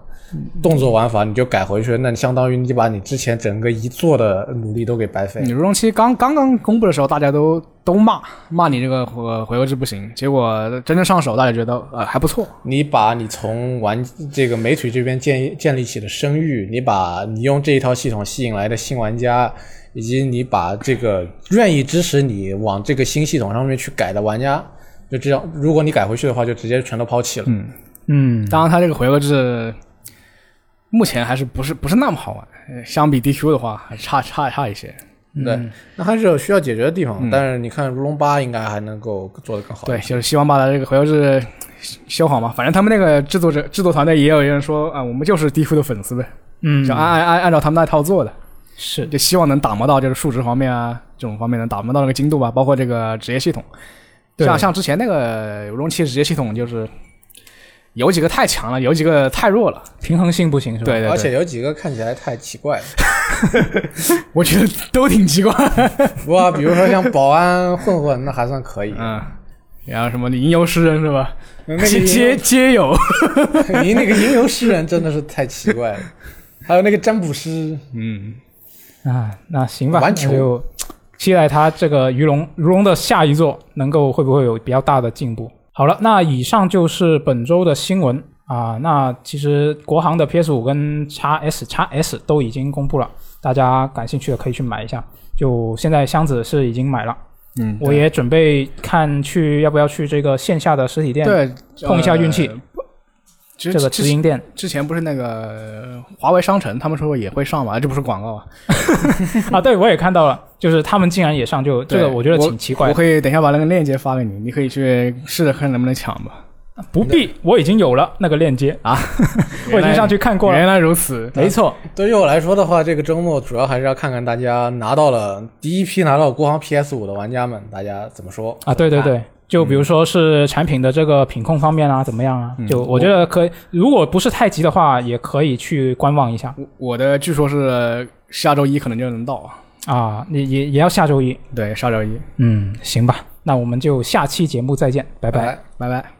动作玩法，你就改回去，那相当于你把你之前整个一做的努力都给白费你。如龙七刚刚刚公布的时候，大家都都骂骂你这个回回合制不行，结果真正上手，大家觉得呃还不错。你把你从玩这个美腿这边建建立起的声誉，你把你用这一套系统吸引来的新玩家，以及你把这个愿意支持你往这个新系统上面去改的玩家，就这样，如果你改回去的话，就直接全都抛弃了。嗯，嗯，当然它这个回合制目前还是不是不是那么好玩，呃相比 DQ 的话还差差差一些。对，那还是有需要解决的地方。嗯但是你看《如龙八》应该还能够做得更好。对，，就是希望把它这个回合制修好嘛。反正他们那个制作者制作团队也有人说啊，我们就是 DQ 的粉丝呗，嗯就按按按按照他们那套做的，是就希望能打磨到就是数值方面啊这种方面能打磨到那个精度吧，包括这个职业系统。对像像之前那个如龙七职业系统就是有几个太强了，有几个太弱了。平衡性不行是吧？对对对，而且有几个看起来太奇怪了。我觉得都挺奇怪。不过比如说像保安混混，那还算可以。嗯，然后什么吟游诗人是吧？那个皆皆有。你那个吟游诗人真的是太奇怪了。还有那个占卜师，嗯，啊，那行吧，完球那就期待他这个鱼龙如龙的下一座能够会不会有比较大的进步。好了，那以上就是本周的新闻啊。那其实国行的 PS 五跟 x S x S 都已经公布了，大家感兴趣的可以去买一下。就现在箱子是已经买了，嗯，我也准备看去要不要去这个线下的实体店对碰一下运气呃这个直营店。之前不是那个华为商城，他们说也会上嘛，这不是广告啊。啊，对，我也看到了，就是他们竟然也上，就这个我觉得挺奇怪的。我可以等一下把那个链接发给你，你可以去试着看能不能抢吧。不必，我已经有了那个链接啊，我已经上去看过了。原来如此，没错，对于我来说的话，这个周末主要还是要看看大家拿到了第一批拿到国行 PS 五的玩家们，大家怎么说啊，对对对，就比如说是产品的这个品控方面啊，怎么样啊？就我觉得可以，如果不是太急的话，也可以去观望一下我我的据说是下周一可能就能到啊。啊。也也也要下周一，对，下周一，嗯，行吧，那我们就下期节目再见，拜拜。拜拜拜拜。